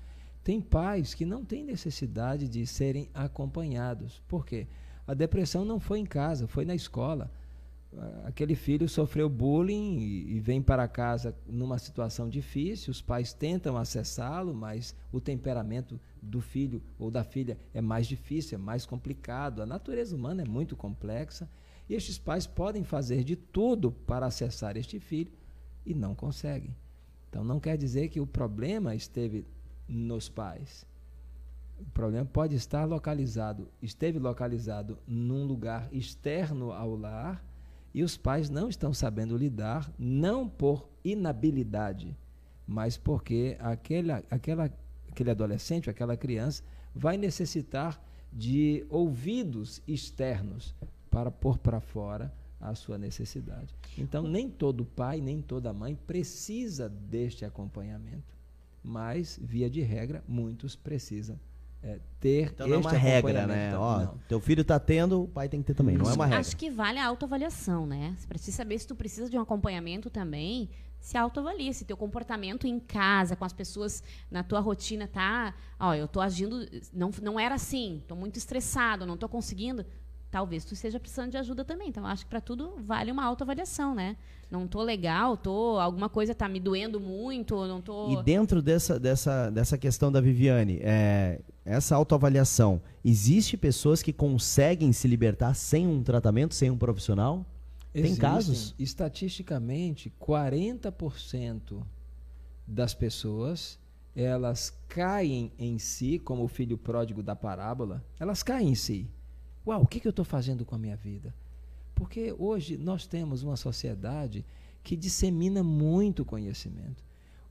Tem pais que não têm necessidade de serem acompanhados. Por quê? A depressão não foi em casa, foi na escola aquele filho sofreu bullying e vem para casa numa situação difícil, os pais tentam acessá-lo, mas o temperamento do filho ou da filha é mais difícil, é mais complicado, a natureza humana é muito complexa, e estes pais podem fazer de tudo para acessar este filho e não conseguem. Então não quer dizer que o problema esteve nos pais. O problema pode estar localizado, esteve localizado num lugar externo ao lar, e os pais não estão sabendo lidar, não por inabilidade, mas porque aquele, aquela, aquele adolescente, aquela criança, vai necessitar de ouvidos externos para pôr para fora a sua necessidade. Então, nem todo pai, nem toda mãe precisa deste acompanhamento, mas, via de regra, muitos precisam é, ter então não é uma regra, né? Ó, não. teu filho está tendo, o pai tem que ter também. Não é uma regra. Acho que vale a autoavaliação, né? Você precisa saber se tu precisa de um acompanhamento também. Se autoavalia, se teu comportamento em casa, com as pessoas na tua rotina tá, ó, eu tô agindo, não, não era assim, tô muito estressado, não tô conseguindo talvez tu esteja precisando de ajuda também. Então, acho que para tudo vale uma autoavaliação, né? Não tô legal, tô alguma coisa tá me doendo muito, não tô. E dentro dessa, dessa, dessa questão da Viviane, é, essa autoavaliação, existe pessoas que conseguem se libertar sem um tratamento, sem um profissional? Existem. Tem casos? Estatisticamente, 40% das pessoas elas caem em si, como o filho pródigo da parábola, elas caem em si Uau, o que, que eu estou fazendo com a minha vida? Porque hoje nós temos uma sociedade que dissemina muito conhecimento.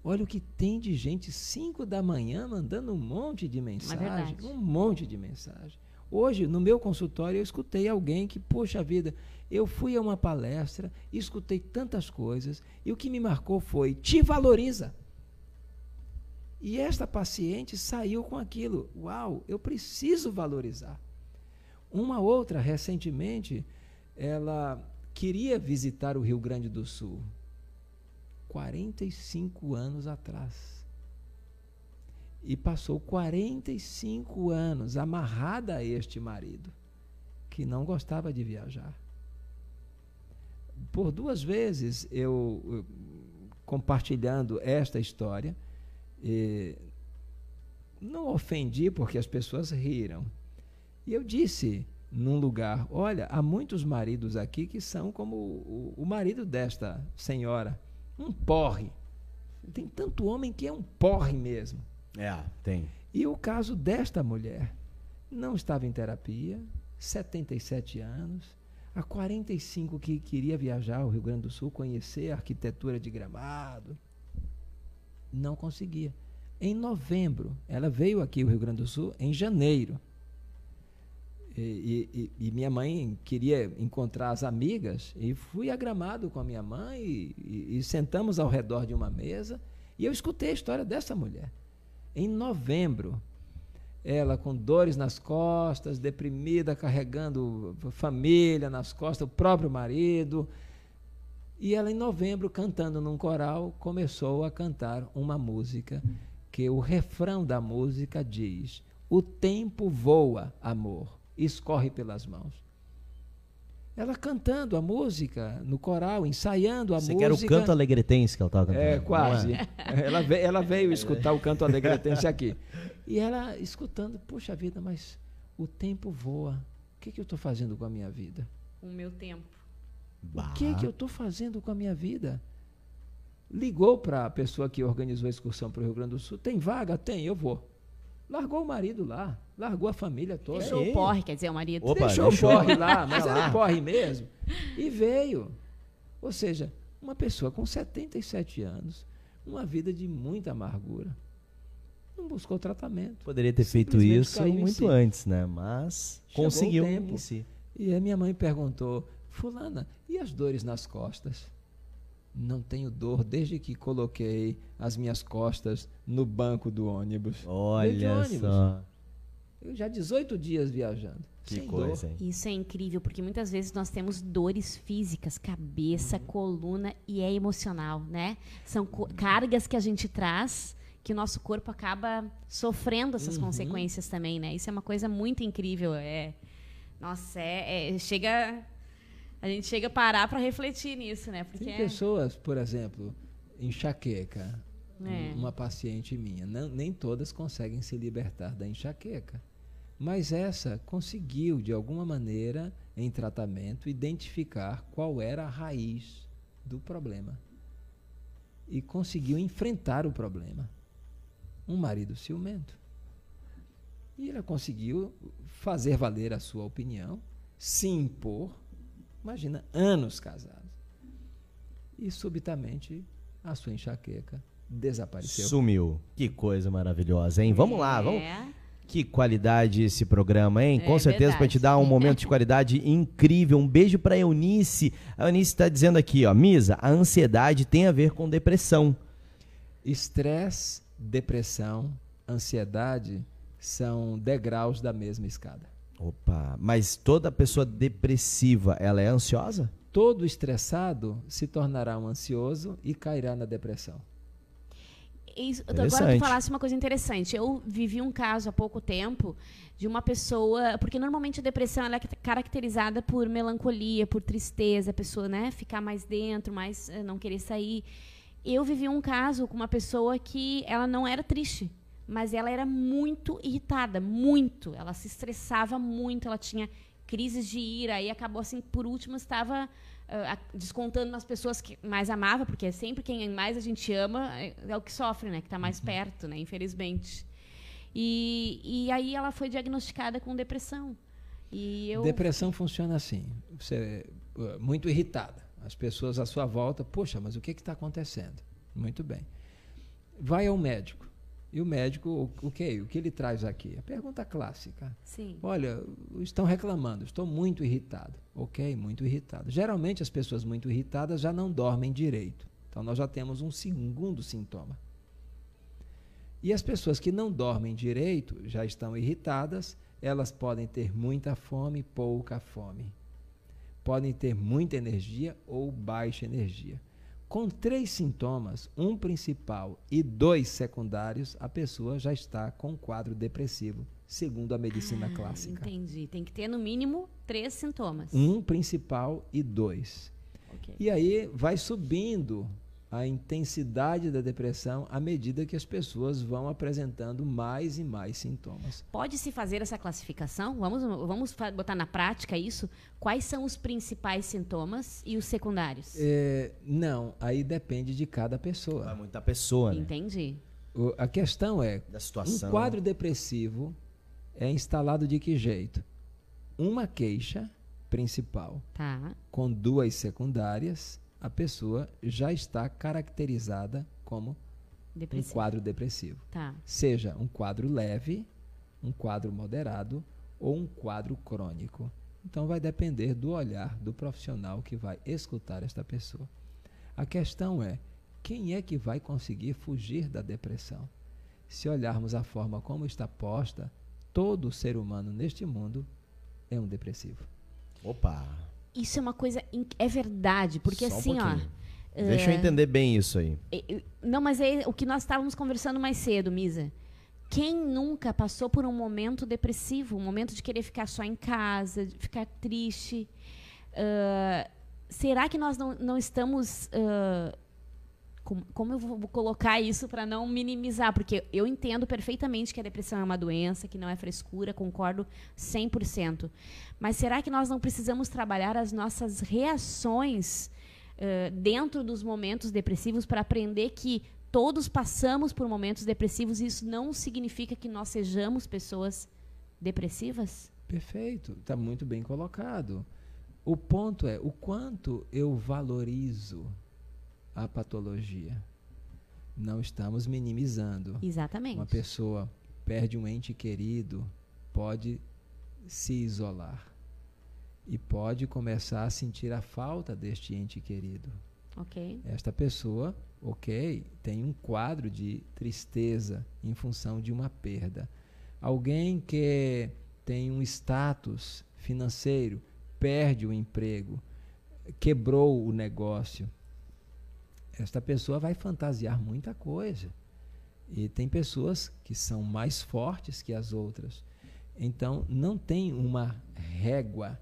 Olha o que tem de gente 5 da manhã mandando um monte de mensagem, é um monte de mensagem. Hoje, no meu consultório, eu escutei alguém que, poxa vida, eu fui a uma palestra, escutei tantas coisas, e o que me marcou foi: te valoriza. E esta paciente saiu com aquilo: uau, eu preciso valorizar. Uma outra, recentemente, ela queria visitar o Rio Grande do Sul. 45 anos atrás. E passou 45 anos amarrada a este marido, que não gostava de viajar. Por duas vezes eu, compartilhando esta história, não ofendi porque as pessoas riram e eu disse num lugar: Olha, há muitos maridos aqui que são como o, o marido desta senhora, um porre. Tem tanto homem que é um porre mesmo. É, tem. E o caso desta mulher não estava em terapia, 77 anos, há 45 que queria viajar ao Rio Grande do Sul, conhecer a arquitetura de Gramado. Não conseguia. Em novembro, ela veio aqui ao Rio Grande do Sul em janeiro. E, e, e, minha mãe queria encontrar as amigas e fui agramado com a minha mãe e, e, sentamos ao redor de uma mesa e eu escutei a história dessa mulher. Em novembro, ela com dores nas costas, deprimida, carregando família nas costas, o próprio marido. E ela, em novembro, cantando num coral, começou a cantar uma música que o refrão da música diz: O tempo voa, amor escorre pelas mãos. Ela cantando a música no coral, ensaiando a Você música. Você quer o canto alegretense que ela estava cantando? É, quase. É? *laughs* Ela, veio, ela veio escutar o canto alegretense aqui. E ela escutando, puxa vida, mas o tempo voa. O que, que eu estou fazendo com a minha vida? O meu tempo. Bah. O que, que eu estou fazendo com a minha vida? Ligou para a pessoa que organizou a excursão para o Rio Grande do Sul. Tem vaga? Tem, eu vou. Largou o marido lá, largou a família toda. Deixou o porre, quer dizer, o marido. Opa, deixou, deixou o porre lá, mas era porre mesmo. E veio. Ou seja, uma pessoa com 77 anos, uma vida de muita amargura, não buscou tratamento. Poderia ter feito isso muito si. antes, né? Mas Chegou conseguiu tempo. em si. E a minha mãe perguntou, fulana, e as dores nas costas? Não tenho dor desde que coloquei as minhas costas no banco do ônibus. Olha ônibus. só. Eu já 18 dias viajando. Que coisa, hein? Isso é incrível, porque muitas vezes nós temos dores físicas, cabeça, uhum. coluna e é emocional, né? São cargas que a gente traz que o nosso corpo acaba sofrendo essas uhum. consequências também, né? Isso é uma coisa muito incrível. É, nossa, é, é chega a gente chega a parar para refletir nisso, né? Porque Tem pessoas, por exemplo, enxaqueca. É. Uma paciente minha, não, nem todas conseguem se libertar da enxaqueca. Mas essa conseguiu, de alguma maneira, em tratamento, identificar qual era a raiz do problema. E conseguiu enfrentar o problema. Um marido ciumento. E ela conseguiu fazer valer a sua opinião, se impor Imagina, anos casados. E subitamente a sua enxaqueca desapareceu. Sumiu. Que coisa maravilhosa, hein? Vamos lá, vamos. É. Que qualidade esse programa, hein? É, Com certeza para te dar um momento de qualidade incrível. Um beijo para Eunice. A Eunice está dizendo aqui, ó, Misa, a ansiedade tem a ver com depressão. Estresse, depressão, ansiedade são degraus da mesma escada. Opa, mas toda pessoa depressiva, ela é ansiosa? Todo estressado se tornará um ansioso e cairá na depressão. Isso, agora tu falasse uma coisa interessante. Eu vivi um caso há pouco tempo de uma pessoa, porque normalmente a depressão é caracterizada por melancolia, por tristeza, a pessoa, né, ficar mais dentro, mais eh, não querer sair. Eu vivi um caso com uma pessoa que ela não era triste mas ela era muito irritada, muito. Ela se estressava muito, ela tinha crises de ira e acabou assim, por último, estava uh, descontando nas pessoas que mais amava, porque é sempre quem mais a gente ama é, é o que sofre, né, que está mais uhum. perto, né, infelizmente. E, e aí ela foi diagnosticada com depressão. E eu... Depressão funciona assim, você é muito irritada. As pessoas à sua volta, poxa, mas o que está acontecendo? Muito bem. Vai ao médico. E o médico, o, que? O que ele traz aqui? A pergunta clássica. Sim. Olha, estão reclamando, estou muito irritado. Ok, muito irritado. Geralmente as pessoas muito irritadas já não dormem direito. Então nós já temos um segundo sintoma. E as pessoas que não dormem direito, já estão irritadas, elas podem ter muita fome, pouca fome. Podem ter muita energia ou baixa energia. Com três sintomas, um principal e dois secundários, a pessoa já está com um quadro depressivo, segundo a medicina ah, clássica. Entendi. Tem que ter no mínimo três sintomas. Um principal e dois. Okay. E aí vai subindo a intensidade da depressão à medida que as pessoas vão apresentando mais e mais sintomas. Pode-se fazer essa classificação? Vamos, vamos botar na prática isso? Quais são os principais sintomas e os secundários? É, não, aí depende de cada pessoa. Vai muita pessoa, né? Entendi. O, a questão é, da situação. um quadro depressivo é instalado de que jeito? Uma queixa principal, tá. com duas secundárias a pessoa já está caracterizada como Depressivo. um quadro depressivo. Tá. Seja um quadro leve, um quadro moderado ou um quadro crônico. Então vai depender do olhar do profissional que vai escutar esta pessoa. A questão é: quem é que vai conseguir fugir da depressão? Se olharmos a forma como está posta, todo ser humano neste mundo é um depressivo. Opa. Isso é uma coisa. É verdade, porque Só um assim, ó. pouquinho. Deixa eu entender bem isso aí. É, é, Não, mas é o que nós estávamos conversando mais cedo, Misa. Quem nunca passou por um momento depressivo, um momento de querer ficar só em casa, de ficar triste? Ah, será que nós não, não estamos. ah, como, eu vou colocar isso para não minimizar? Porque eu entendo perfeitamente que a depressão é uma doença, que não é frescura, concordo 100%. Mas será que nós não precisamos trabalhar as nossas reações eh, dentro dos momentos depressivos para aprender que todos passamos por momentos depressivos e isso não significa que nós sejamos pessoas depressivas? Perfeito, está muito bem colocado. O ponto é o quanto eu valorizo a patologia. Não estamos minimizando. Exatamente. Uma pessoa perde um ente querido, pode se isolar e pode começar a sentir a falta deste ente querido. Ok. Esta pessoa, ok, tem um quadro de tristeza em função de uma perda. Alguém que tem um status financeiro, perde o emprego, quebrou o negócio. Esta pessoa vai fantasiar muita coisa. E tem pessoas que são mais fortes que as outras. Então, não tem uma régua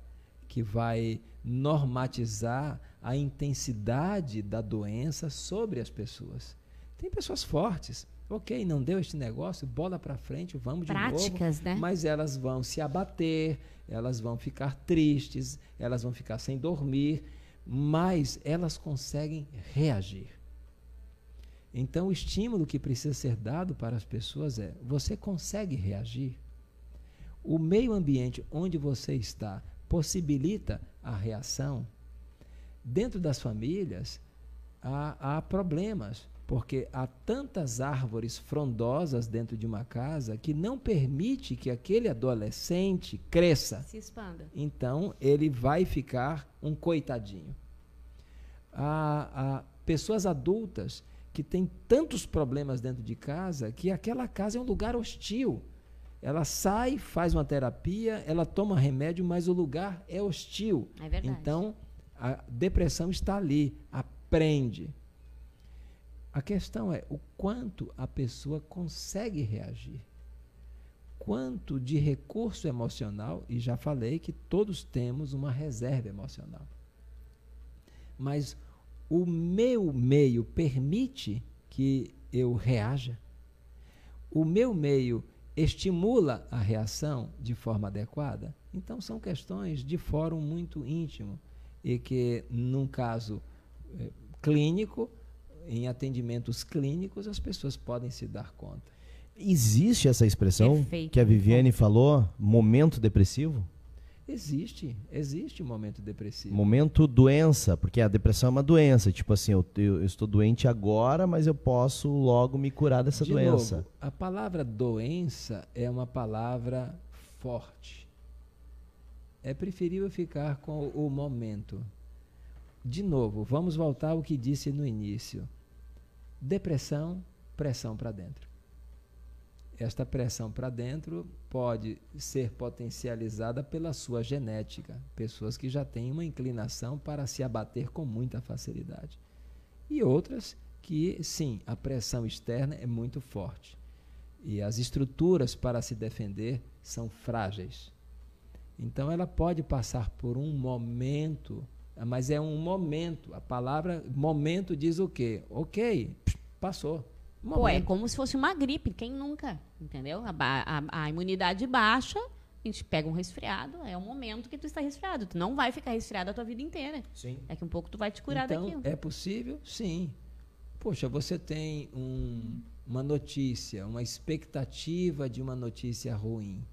que vai normatizar a intensidade da doença sobre as pessoas. Tem pessoas fortes. Ok, não deu este negócio, bola para frente, vamos de Práticas, novo. né? Mas elas vão se abater, elas vão ficar tristes, elas vão ficar sem dormir, mas elas conseguem reagir. Então, o estímulo que precisa ser dado para as pessoas é: você consegue reagir? O meio ambiente onde você está possibilita a reação? Dentro das famílias, há, há problemas, porque há tantas árvores frondosas dentro de uma casa que não permite que aquele adolescente cresça. Se expanda. Então, ele vai ficar um coitadinho. Há, há pessoas adultas que têm tantos problemas dentro de casa que aquela casa é um lugar hostil. Ela sai, faz uma terapia, ela toma remédio, mas o lugar é hostil. É verdade. Então, a depressão está ali, aprende. A questão é o quanto a pessoa consegue reagir. Quanto de recurso emocional, e já falei que todos temos uma reserva emocional. Mas o meu meio permite que eu reaja? O meu meio estimula a reação de forma adequada? Então, são questões de fórum muito íntimo e que, num caso eh, clínico, em atendimentos clínicos, as pessoas podem se dar conta. Existe essa expressão Perfeito. que a Viviane falou, momento depressivo? Existe, existe um momento depressivo. Momento doença, porque a depressão é uma doença. Tipo assim, eu, eu- eu estou doente agora, mas eu posso logo me curar dessa De doença. novo, a palavra doença é uma palavra forte. É preferível ficar com o momento. De novo, vamos voltar ao que disse no início. Depressão, pressão para dentro. Esta pressão para dentro pode ser potencializada pela sua genética, pessoas que já têm uma inclinação para se abater com muita facilidade. E outras que, sim, a pressão externa é muito forte. E as estruturas para se defender são frágeis. Então ela pode passar por um momento, mas é um momento. A palavra momento diz o quê? Ok, passou. Pô, é como se fosse uma gripe. Quem nunca? Entendeu? A, a- a imunidade baixa, a gente pega um resfriado, é o momento que tu está resfriado. Tu não vai ficar resfriado a tua vida inteira. Sim. Daqui um pouco tu vai te curar então, daquilo. é possível? Sim. Poxa, você tem um- uma notícia, uma expectativa de uma notícia ruim.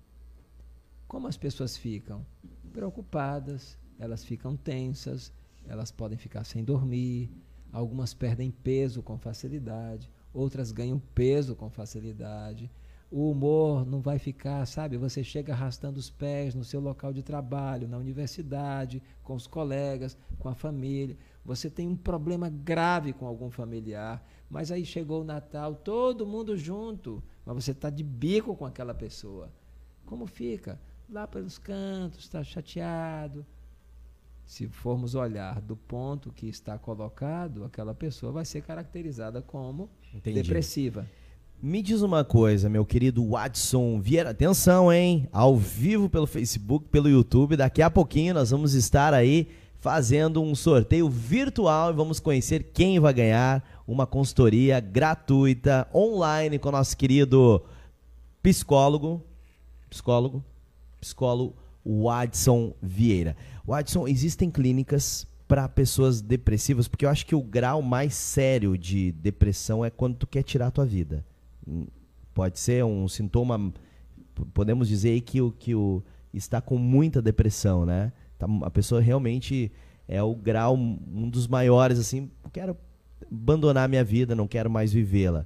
Como as pessoas ficam? Preocupadas, elas ficam tensas, elas podem ficar sem dormir, algumas perdem peso com facilidade, outras ganham peso com facilidade. O humor não vai ficar, sabe? Você chega arrastando os pés no seu local de trabalho, na universidade, com os colegas, com a família. Você tem um problema grave com algum familiar, mas aí chegou o Natal, todo mundo junto, mas você está de bico com aquela pessoa. Como fica? Lá pelos cantos, está chateado. Se formos olhar do ponto que está colocado, aquela pessoa vai ser caracterizada como Entendi. depressiva. Me diz uma coisa, meu querido Watson Vieira. Atenção, hein? Ao vivo pelo Facebook, pelo YouTube. Daqui a pouquinho nós vamos estar aí fazendo um sorteio virtual e vamos conhecer quem vai ganhar uma consultoria gratuita online com nosso querido psicólogo, psicólogo, psicólogo Watson Vieira. Watson, existem clínicas para pessoas depressivas, porque eu acho que o grau mais sério de depressão é quando tu quer tirar a tua vida. Hum, Pode ser um sintoma, podemos dizer que o que o está com muita depressão, né? Tá- a pessoa realmente é o grau um dos maiores assim, quero abandonar minha vida, não quero mais vivê-la.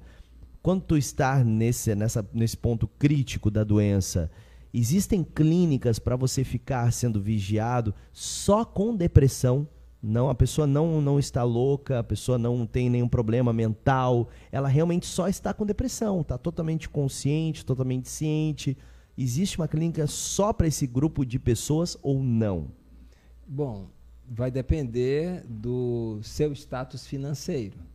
Quando tu está nesse nessa nesse ponto crítico da doença, existem clínicas para você ficar sendo vigiado só com depressão? Não, a pessoa não, não está louca, a pessoa não tem nenhum problema mental, ela realmente só está com depressão, está totalmente consciente, totalmente ciente. Existe uma clínica só para esse grupo de pessoas ou não? Bom, vai depender do seu status financeiro.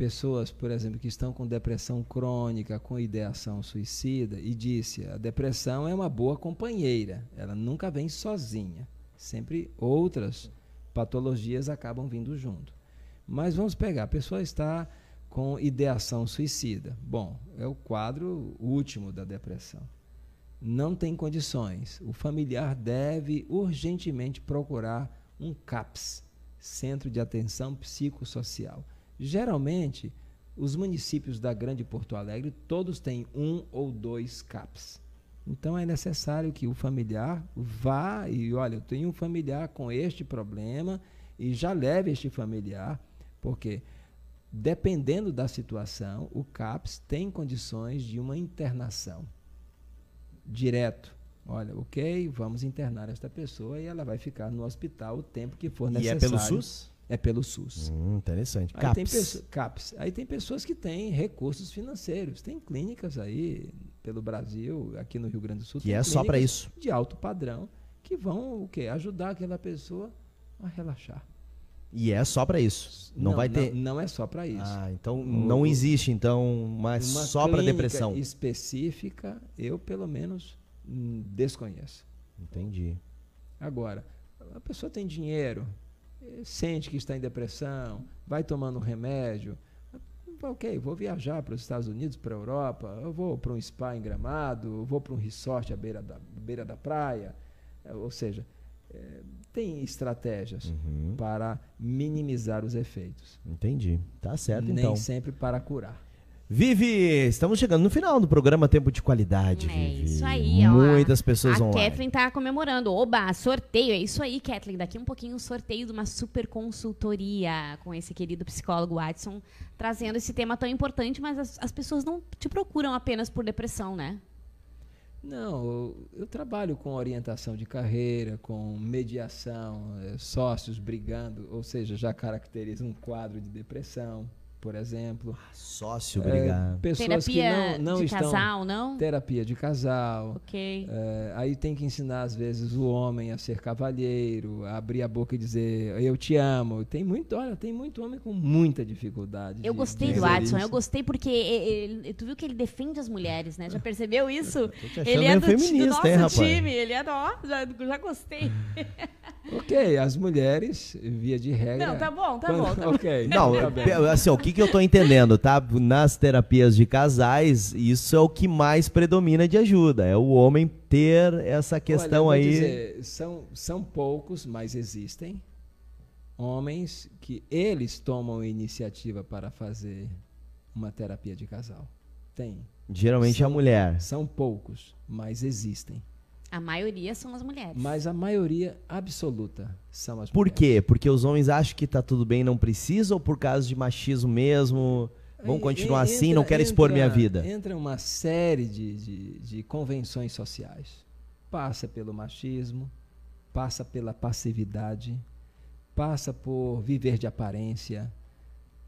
Pessoas, por exemplo, que estão com depressão crônica, com ideação suicida, e disse: a depressão é uma boa companheira, ela nunca vem sozinha. Sempre outras patologias acabam vindo junto. Mas vamos pegar: a pessoa está com ideação suicida. Bom, é o quadro último da depressão não tem condições, o familiar deve urgentemente procurar um CAPS, Centro de Atenção Psicossocial. Geralmente, os municípios da Grande Porto Alegre todos têm um ou dois CAPS. Então é necessário que o familiar vá e olha, eu tenho um familiar com este problema e já leve este familiar, porque dependendo da situação, o CAPS tem condições de uma internação direto. Olha, ok, vamos internar esta pessoa e ela vai ficar no hospital o tempo que for E necessário. é pelo SUS? É pelo SUS. Hum, interessante. Aí tem, CAPS. pesso- CAPS. Aí tem pessoas que têm recursos financeiros. Tem clínicas aí pelo Brasil, aqui no Rio Grande do Sul. Que tem é só pra clínicas isso. De alto padrão, que vão o quê? Ajudar aquela pessoa a relaxar. E é só para isso. Não, vai ter. Não, não é só para isso. Ah, então O- não existe então, mas Uma só para depressão. específica, eu pelo menos hum, desconheço. Entendi. Agora, a pessoa tem dinheiro, sente que está em depressão, vai tomando um remédio. Ok, vou viajar para os Estados Unidos, para a Europa, eu vou para um spa em Gramado, eu vou para um resort à beira da, beira da praia. Eh, Ou seja, eh, tem estratégias Uhum. para minimizar os efeitos. Entendi. Tá certo Nem então. sempre para curar. Vivi, estamos chegando no final do programa Tempo de Qualidade, É Vivi. isso aí, ó. Muitas pessoas a online. Kathleen tá comemorando. Oba, sorteio. É isso aí, Kathleen. Daqui um pouquinho, um sorteio de uma super consultoria com esse querido psicólogo Watson, trazendo esse tema tão importante, mas as, as pessoas não te procuram apenas por depressão, né? Não, eu, eu trabalho com orientação de carreira, com mediação, eh, sócios brigando, ou seja, já caracteriza um quadro de depressão, por exemplo. Sócio, É, obrigado. pessoas Terapia que não, não de estão casal, não? terapia de casal. Ok. É, aí tem que ensinar, às vezes, o homem a ser cavalheiro, a abrir a boca e dizer eu te amo. Tem muito, olha, tem muito homem com muita dificuldade. Eu de- gostei de do isso. eu gostei porque e- e- tu viu que ele defende as mulheres, né? Já *laughs* percebeu isso? Ele é do, do nosso hein, time, ele é do, ó, já, já gostei. Ok, as mulheres, via de regra. Não, tá bom, tá quando- bom, tá *laughs* bom. ok. Não, tá assim, o que, que eu tô entendendo, tá? Nas terapias de casais, isso é o que mais predomina de ajuda. É o homem ter essa questão Olha, aí. dizer, são, são poucos, mas existem homens que eles tomam iniciativa para fazer uma terapia de casal. Tem. Geralmente é a são- mulher. São poucos, mas existem. A maioria são as mulheres. Mas a maioria absoluta são as Por mulheres. quê? Porque os homens acham que tá tudo bem, não precisa, ou por causa de machismo mesmo? Vamos continuar entra, assim, não quero expor entra, minha vida. Entra uma série de, de, de convenções sociais. Passa pelo machismo, passa pela passividade, passa por viver de aparência.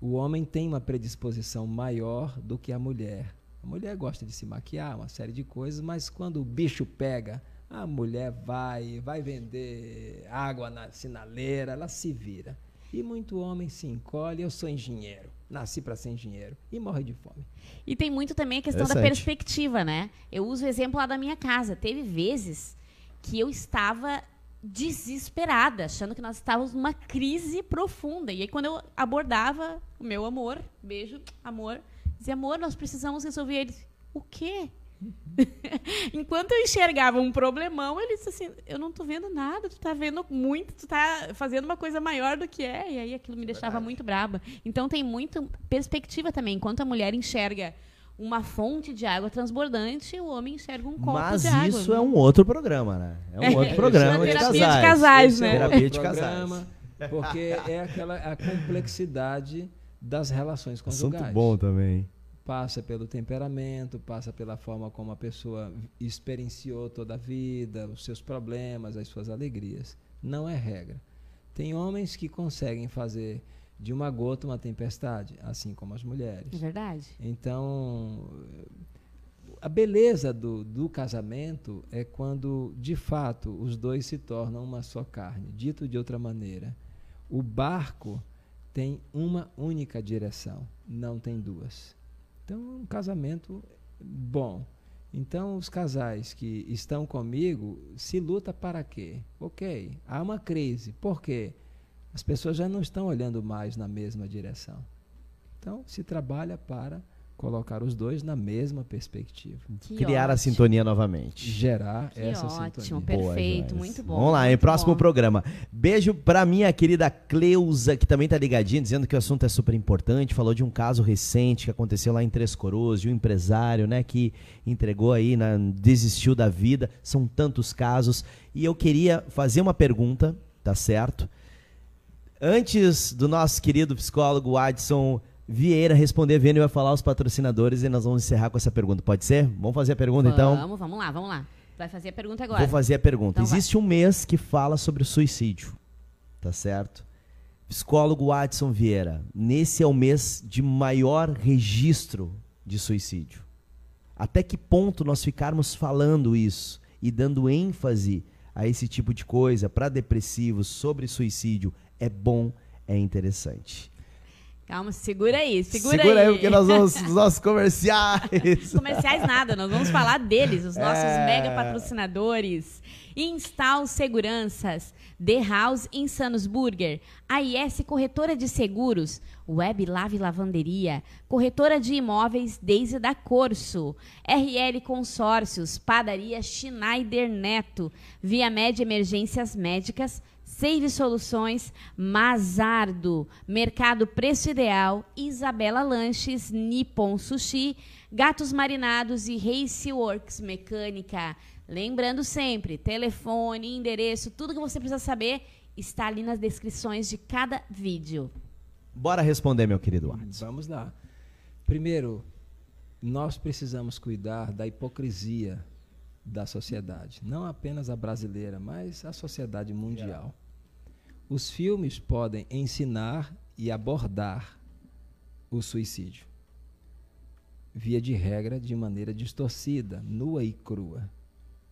O homem tem uma predisposição maior do que a mulher. A mulher gosta de se maquiar, uma série de coisas, mas quando o bicho pega, a mulher vai, vai vender água na sinaleira, ela se vira. E muito homem se encolhe, eu sou engenheiro, nasci para ser engenheiro e morre de fome. E tem muito também a questão da perspectiva, né? Eu uso o exemplo lá da minha casa. Teve vezes que eu estava desesperada, achando que nós estávamos numa crise profunda. E aí quando eu abordava o meu amor, beijo, amor, dizia, amor, nós precisamos resolver ele. O quê? *laughs* Enquanto eu enxergava um problemão, ele disse assim: Eu não tô vendo nada, tu tá vendo muito, tu tá fazendo uma coisa maior do que é. E aí aquilo me deixava Verdade. muito braba. Então tem muita perspectiva também. Enquanto a mulher enxerga uma fonte de água transbordante, o homem enxerga um copo Mas de água. Mas isso é um outro programa, né? É um é, outro programa é de casais. De casais né? Terapia de casais. Porque é aquela a complexidade das relações conjugais. Assunto bom também passa pelo temperamento, passa pela forma como a pessoa experienciou toda a vida, os seus problemas, as suas alegrias. Não é regra. Tem homens que conseguem fazer de uma gota uma tempestade, assim como as mulheres. É verdade. Então, a beleza do, do casamento é quando, de fato, os dois se tornam uma só carne. Dito de outra maneira, o barco tem uma única direção, não tem duas. Então, um casamento bom. Então, os casais que estão comigo se luta para quê? Ok, há uma crise. Por quê? As pessoas já não estão olhando mais na mesma direção. Então, se trabalha para colocar os dois na mesma perspectiva. Que Criar ótimo. a sintonia novamente. Gerar que essa ótimo, sintonia. perfeito, muito bom. Vamos lá, em próximo bom. programa. Beijo pra minha querida Cleusa, que também tá ligadinha, dizendo que o assunto é super importante. Falou de um caso recente que aconteceu lá em Três Coroas, de um empresário, né, que entregou aí, né, desistiu da vida. São tantos casos. E eu queria fazer uma pergunta, tá certo? Antes do nosso querido psicólogo Adson Vieira responder, Vênia vai falar os patrocinadores e nós vamos encerrar com essa pergunta. Pode ser? Vamos fazer a pergunta vamos, então? Vamos, vamos lá, vamos lá. Vai fazer a pergunta agora. Vou fazer a pergunta. Então Existe vai. um mês que fala sobre suicídio, tá certo? Psicólogo Adson Vieira, nesse é o mês de maior registro de suicídio. Até que ponto nós ficarmos falando isso e dando ênfase a esse tipo de coisa para depressivos sobre suicídio é bom, é interessante. Calma, segura aí, segura, segura aí. aí. porque nós vamos *laughs* os nossos comerciais. comerciais nada, nós vamos falar deles, os nossos é... mega patrocinadores. Install Seguranças, The House Insanos Burger, AIS Corretora de Seguros, Web Lave Lavanderia, Corretora de Imóveis Deise da Corso, RL Consórcios, Padaria Schneider Neto, Via Média Emergências Médicas, Save Soluções, Mazardo, Mercado Preço Ideal, Isabela Lanches, Nippon Sushi, Gatos Marinados e Raceworks Mecânica. Lembrando sempre, telefone, endereço, tudo que você precisa saber está ali nas descrições de cada vídeo. Bora responder, meu querido Watson. Vamos lá. Primeiro, nós precisamos cuidar da hipocrisia da sociedade, não apenas a brasileira, mas a sociedade mundial. Os filmes podem ensinar e abordar o suicídio, via de regra, de maneira distorcida, nua e crua.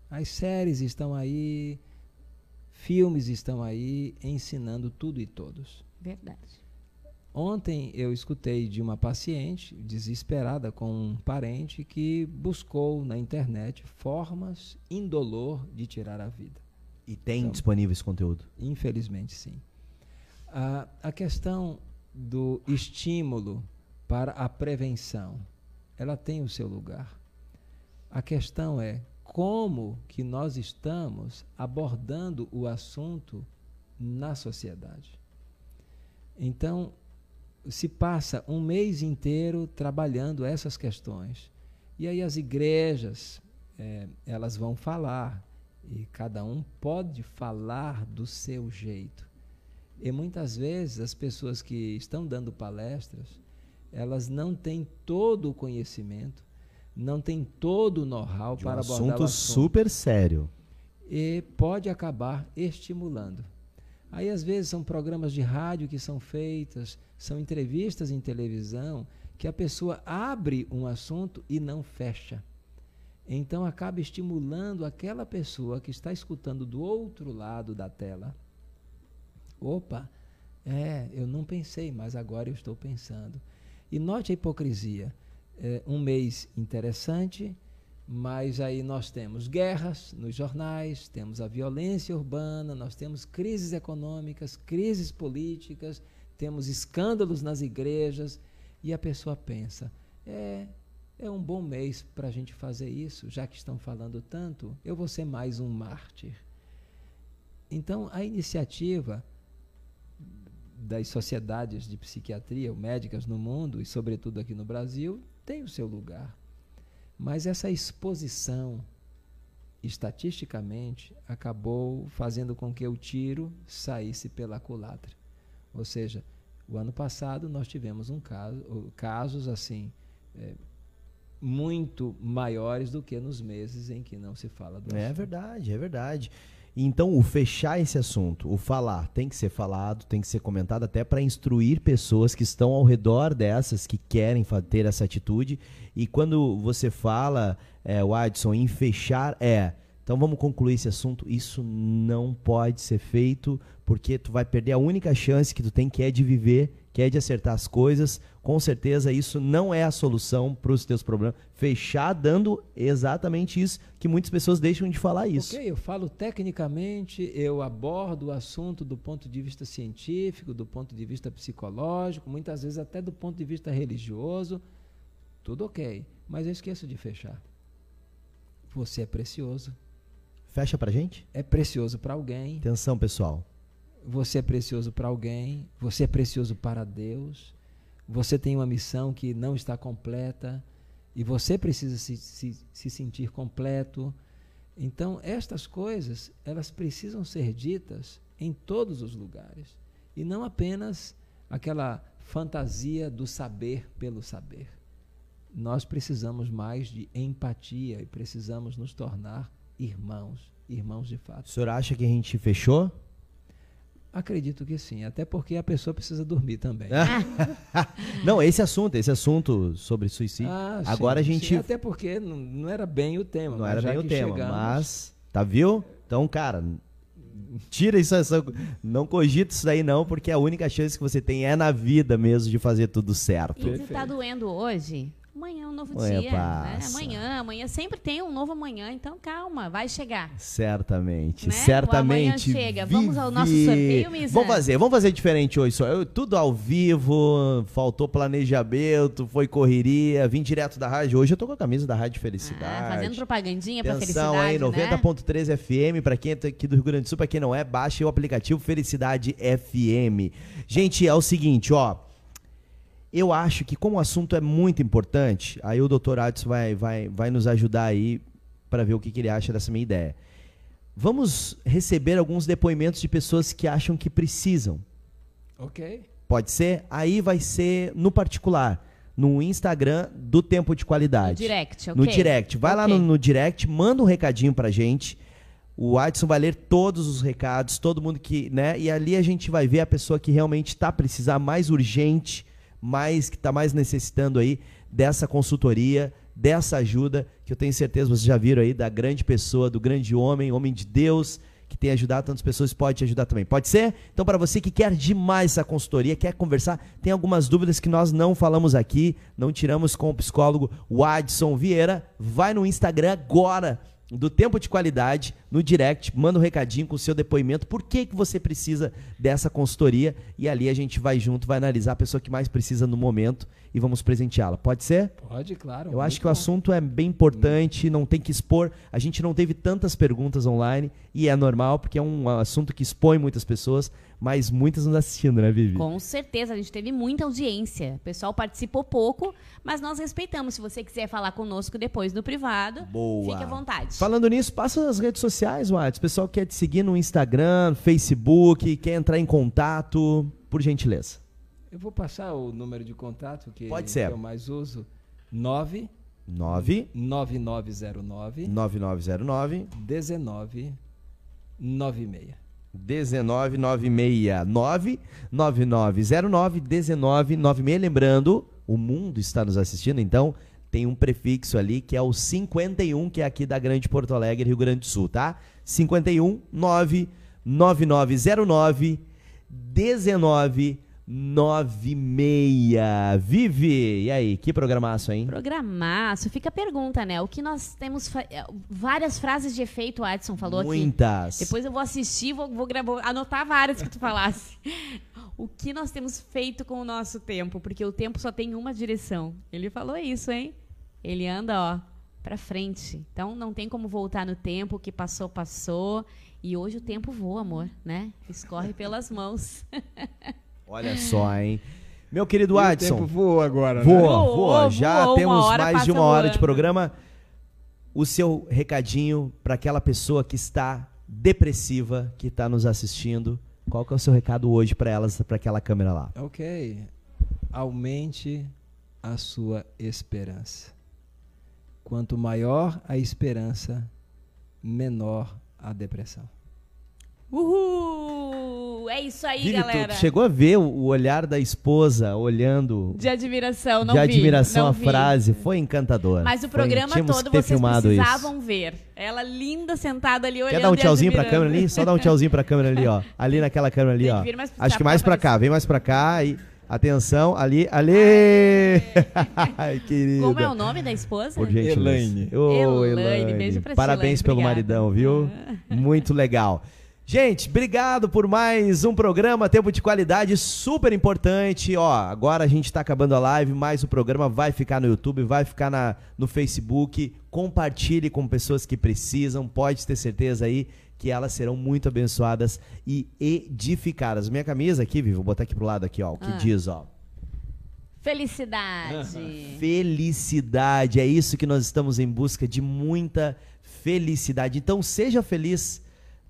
As séries estão aí, filmes estão aí ensinando tudo e todos. Verdade. Ontem eu escutei de uma paciente desesperada com um parente que buscou na internet formas indolor de tirar a vida. E tem então, disponível esse conteúdo? Infelizmente, sim. A, a questão do estímulo para a prevenção, ela tem o seu lugar. A questão é como que nós estamos abordando o assunto na sociedade. Então, se passa um mês inteiro trabalhando essas questões. E aí as igrejas, é, elas vão falar, e cada um pode falar do seu jeito. E muitas vezes as pessoas que estão dando palestras, elas não têm todo o conhecimento, não têm todo o know-how um para abordar assunto o assunto. super sério. E pode acabar estimulando. Aí, às vezes, são programas de rádio que são feitas, são entrevistas em televisão, que a pessoa abre um assunto e não fecha. Então, acaba estimulando aquela pessoa que está escutando do outro lado da tela. Opa, é, eu não pensei, mas agora eu estou pensando. E note a hipocrisia. É um mês interessante, mas aí nós temos guerras nos jornais, temos a violência urbana, nós temos crises econômicas, crises políticas, temos escândalos nas igrejas, e a pessoa pensa: é, é um bom mês para a gente fazer isso, já que estão falando tanto, eu vou ser mais um mártir. Então, a iniciativa das sociedades de psiquiatria, médicas no mundo, e sobretudo aqui no Brasil, tem o seu lugar. Mas essa exposição, estatisticamente, acabou fazendo com que o tiro saísse pela culatra. Ou seja, o ano passado nós tivemos um caso, casos assim é, muito maiores do que nos meses em que não se fala do É assunto. verdade, é verdade. Então, o fechar esse assunto, o falar, tem que ser falado, tem que ser comentado até para instruir pessoas que estão ao redor dessas, que querem ter essa atitude. E quando você fala, é, o Adson, em fechar, é. Então vamos concluir esse assunto. Isso não pode ser feito, porque tu vai perder a única chance que tu tem, que é de viver, que é de acertar as coisas. Com certeza isso não é a solução para os teus problemas. Fechar dando exatamente isso, que muitas pessoas deixam de falar isso. Ok, eu falo tecnicamente, eu abordo o assunto do ponto de vista científico, do ponto de vista psicológico, muitas vezes até do ponto de vista religioso. Tudo ok, mas eu esqueço de fechar. Você é precioso. Fecha pra gente? É precioso para alguém. Atenção, pessoal. Você é precioso para alguém. Você é precioso para Deus. Você tem uma missão que não está completa e você precisa se, se, se sentir completo. Então, estas coisas, elas precisam ser ditas em todos os lugares e não apenas aquela fantasia do saber pelo saber. Nós precisamos mais de empatia e precisamos nos tornar irmãos, irmãos de O fato. senhor acha que a gente fechou? Acredito que sim, até porque a pessoa precisa dormir também. *laughs* Não, esse assunto, esse assunto sobre suicídio. Ah, sim, Agora a gente sim, até porque não, não era bem o tema. não era bem o tema, chegamos- mas tá viu? Então, cara, tira isso, essa, não cogita isso daí não, porque a única chance que você tem é na vida mesmo de fazer tudo certo. E se tá doendo hoje, amanhã é um novo Amanhã dia. Né? Amanhã, amanhã sempre tem um novo amanhã, então calma, vai chegar. Certamente, Né? certamente. Chega. Vamos ao nosso Vivi. sorteio, Misa? Vamos fazer, vamos fazer diferente hoje só. Eu- tudo ao vivo, faltou planejamento, foi correria, vim direto da rádio. Hoje eu tô com a camisa da Rádio Felicidade. Ah, fazendo propagandinha pra Atenção felicidade, aí, né? 90.3 FM, pra quem é aqui do Rio Grande do Sul, pra quem não é, baixe o aplicativo Felicidade FM. Gente, é o seguinte, ó, eu acho que como o assunto é muito importante, aí o Dr. Adson vai, vai, vai nos ajudar aí pra ver o que, que ele acha dessa minha ideia. Vamos receber alguns depoimentos de pessoas que acham que precisam. Ok. Pode ser? Aí vai ser no particular, no Instagram do Tempo de No Qualidade. direct, ok? No direct. Vai lá Ok. no, no direct, manda um recadinho pra gente. O Adson vai ler todos os recados, todo mundo que, né? E ali a gente vai ver a pessoa que realmente tá precisando mais urgente, mais que tá mais necessitando aí dessa consultoria, dessa ajuda, que eu tenho certeza vocês já viram aí da grande pessoa, do grande homem, homem de Deus, que tem ajudado tantas pessoas, pode te ajudar também. Pode ser? Então, para você que quer demais essa consultoria, quer conversar, tem algumas dúvidas que nós não falamos aqui, não tiramos com o psicólogo Adson Vieira, vai no Instagram agora do Tempo de Qualidade, no direct, manda um recadinho com o seu depoimento, por que, que você precisa dessa consultoria, e ali a gente vai junto, vai analisar a pessoa que mais precisa no momento e vamos presenteá-la. Pode ser? Pode, claro. Eu acho que o bom. assunto é bem importante, não tem que expor. A gente não teve tantas perguntas online e é normal, porque é um assunto que expõe muitas pessoas, mas muitas nos assistindo, né, Vivi? Com certeza, a gente teve muita audiência. O pessoal participou pouco, mas nós respeitamos. Se você quiser falar conosco depois no privado, Boa. fique à vontade. Falando nisso, passa as redes sociais, Watts. O pessoal quer te seguir no Instagram, Facebook, quer entrar em contato, por gentileza. Eu vou passar o número de contato que, Pode ser. que eu mais uso. 9 9 9909 9909 1996. 1996 99909 1996. Lembrando, o mundo está nos assistindo, então tem um prefixo ali que é o 51, que é aqui da Grande Porto Alegre, Rio Grande do Sul, tá? 51 99909 1996. Vive! E aí, que programaço, hein? Programaço. Fica a pergunta, né? O que nós temos. fa- eh, Várias frases de efeito, o Adson falou aqui. Muitas. Depois eu vou assistir, vou, vou gravar, anotar várias que tu falasse. *laughs* O que nós temos feito com o nosso tempo? Porque o tempo só tem uma direção. Ele falou isso, hein? Ele anda, ó, pra frente. Então não tem como voltar no tempo. O que passou, passou. E hoje o tempo voa, amor, né? Escorre pelas mãos. *laughs* Olha só, hein? Meu querido E o Adson. tempo voa agora, Voa, né? voa. Voou, Já voou, temos mais de uma hora de programa. O seu recadinho para aquela pessoa que está depressiva, que está nos assistindo. Qual que é o seu recado hoje para elas, para aquela câmera lá? Ok. Aumente a sua esperança. Quanto maior a esperança, menor a depressão. Uhul! É isso aí, galera. tu chegou a ver o, olhar da esposa olhando De admiração, não de vi. admiração não a vi. frase? Foi encantador. Mas o Foi- programa tínhamos todo vocês precisavam isso. ver. Ela linda sentada ali olhando Quer dar um tchauzinho pra câmera ali? Só dá um tchauzinho pra câmera ali, ó. Ali naquela câmera ali, que ó. mais Acho que mais pra cá, vem mais pra cá e atenção, ali, ali. *laughs* Ai, querida. Como é o nome da esposa? Por gentileza. Elaine. Ô, Elaine, Elaine. beijo pra Parabéns Elaine, pelo obrigada. maridão, viu? *laughs* Muito legal. Gente, obrigado por mais um programa Tempo de Qualidade, super importante. Ó, agora a gente tá acabando a live, mas o programa vai ficar no YouTube, vai ficar na, no Facebook. Compartilhe com pessoas que precisam, pode ter certeza aí que elas serão muito abençoadas e edificadas. Minha camisa aqui, Vivi, vou botar aqui pro lado aqui, ó, o que Ah. diz, ó. Felicidade. *laughs* Felicidade, é isso que nós estamos em busca de muita felicidade. Então seja feliz.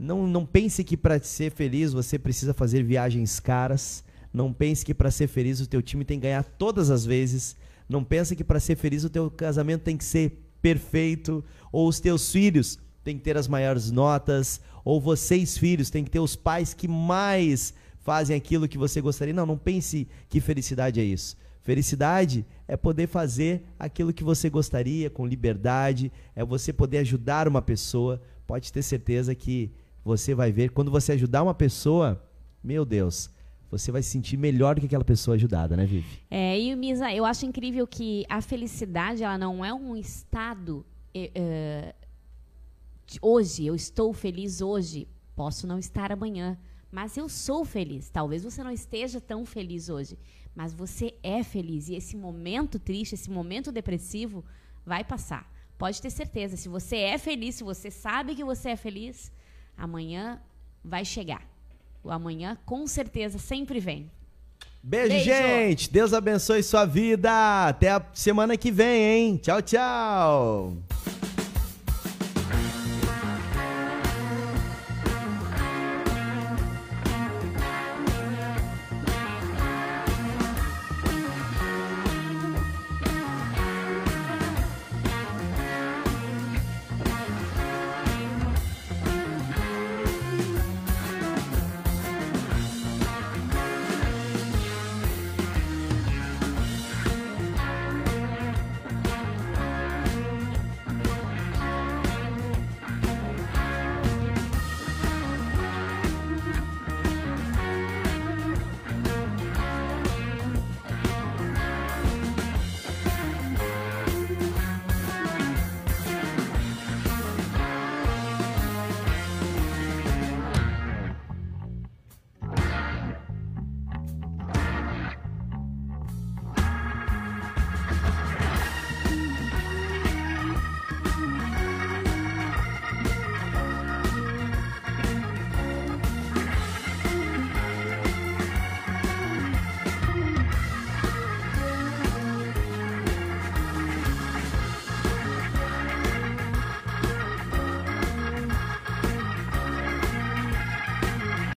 Não, não pense que para ser feliz você precisa fazer viagens caras. Não pense que para ser feliz o teu time tem que ganhar todas as vezes. Não pense que para ser feliz o teu casamento tem que ser perfeito ou os teus filhos têm que ter as maiores notas ou vocês filhos têm que ter os pais que mais fazem aquilo que você gostaria. Não, não pense que felicidade é isso. Felicidade é poder fazer aquilo que você gostaria com liberdade, é você poder ajudar uma pessoa. Pode ter certeza que você vai ver quando você ajudar uma pessoa, meu Deus, você vai se sentir melhor do que aquela pessoa ajudada, né, Vivi? É, e Misa, eu acho incrível que a felicidade ela não é um estado. eh, eh, hoje, eu estou feliz hoje, posso não estar amanhã, mas eu sou feliz. Talvez você não esteja tão feliz hoje, mas você é feliz e esse momento triste, esse momento depressivo vai passar. Pode ter certeza, se você é feliz, se você sabe que você é feliz, amanhã vai chegar. O amanhã com certeza sempre vem. Beijo, Beijo. gente! Deus abençoe sua vida! Até a semana que vem, hein? Tchau, tchau!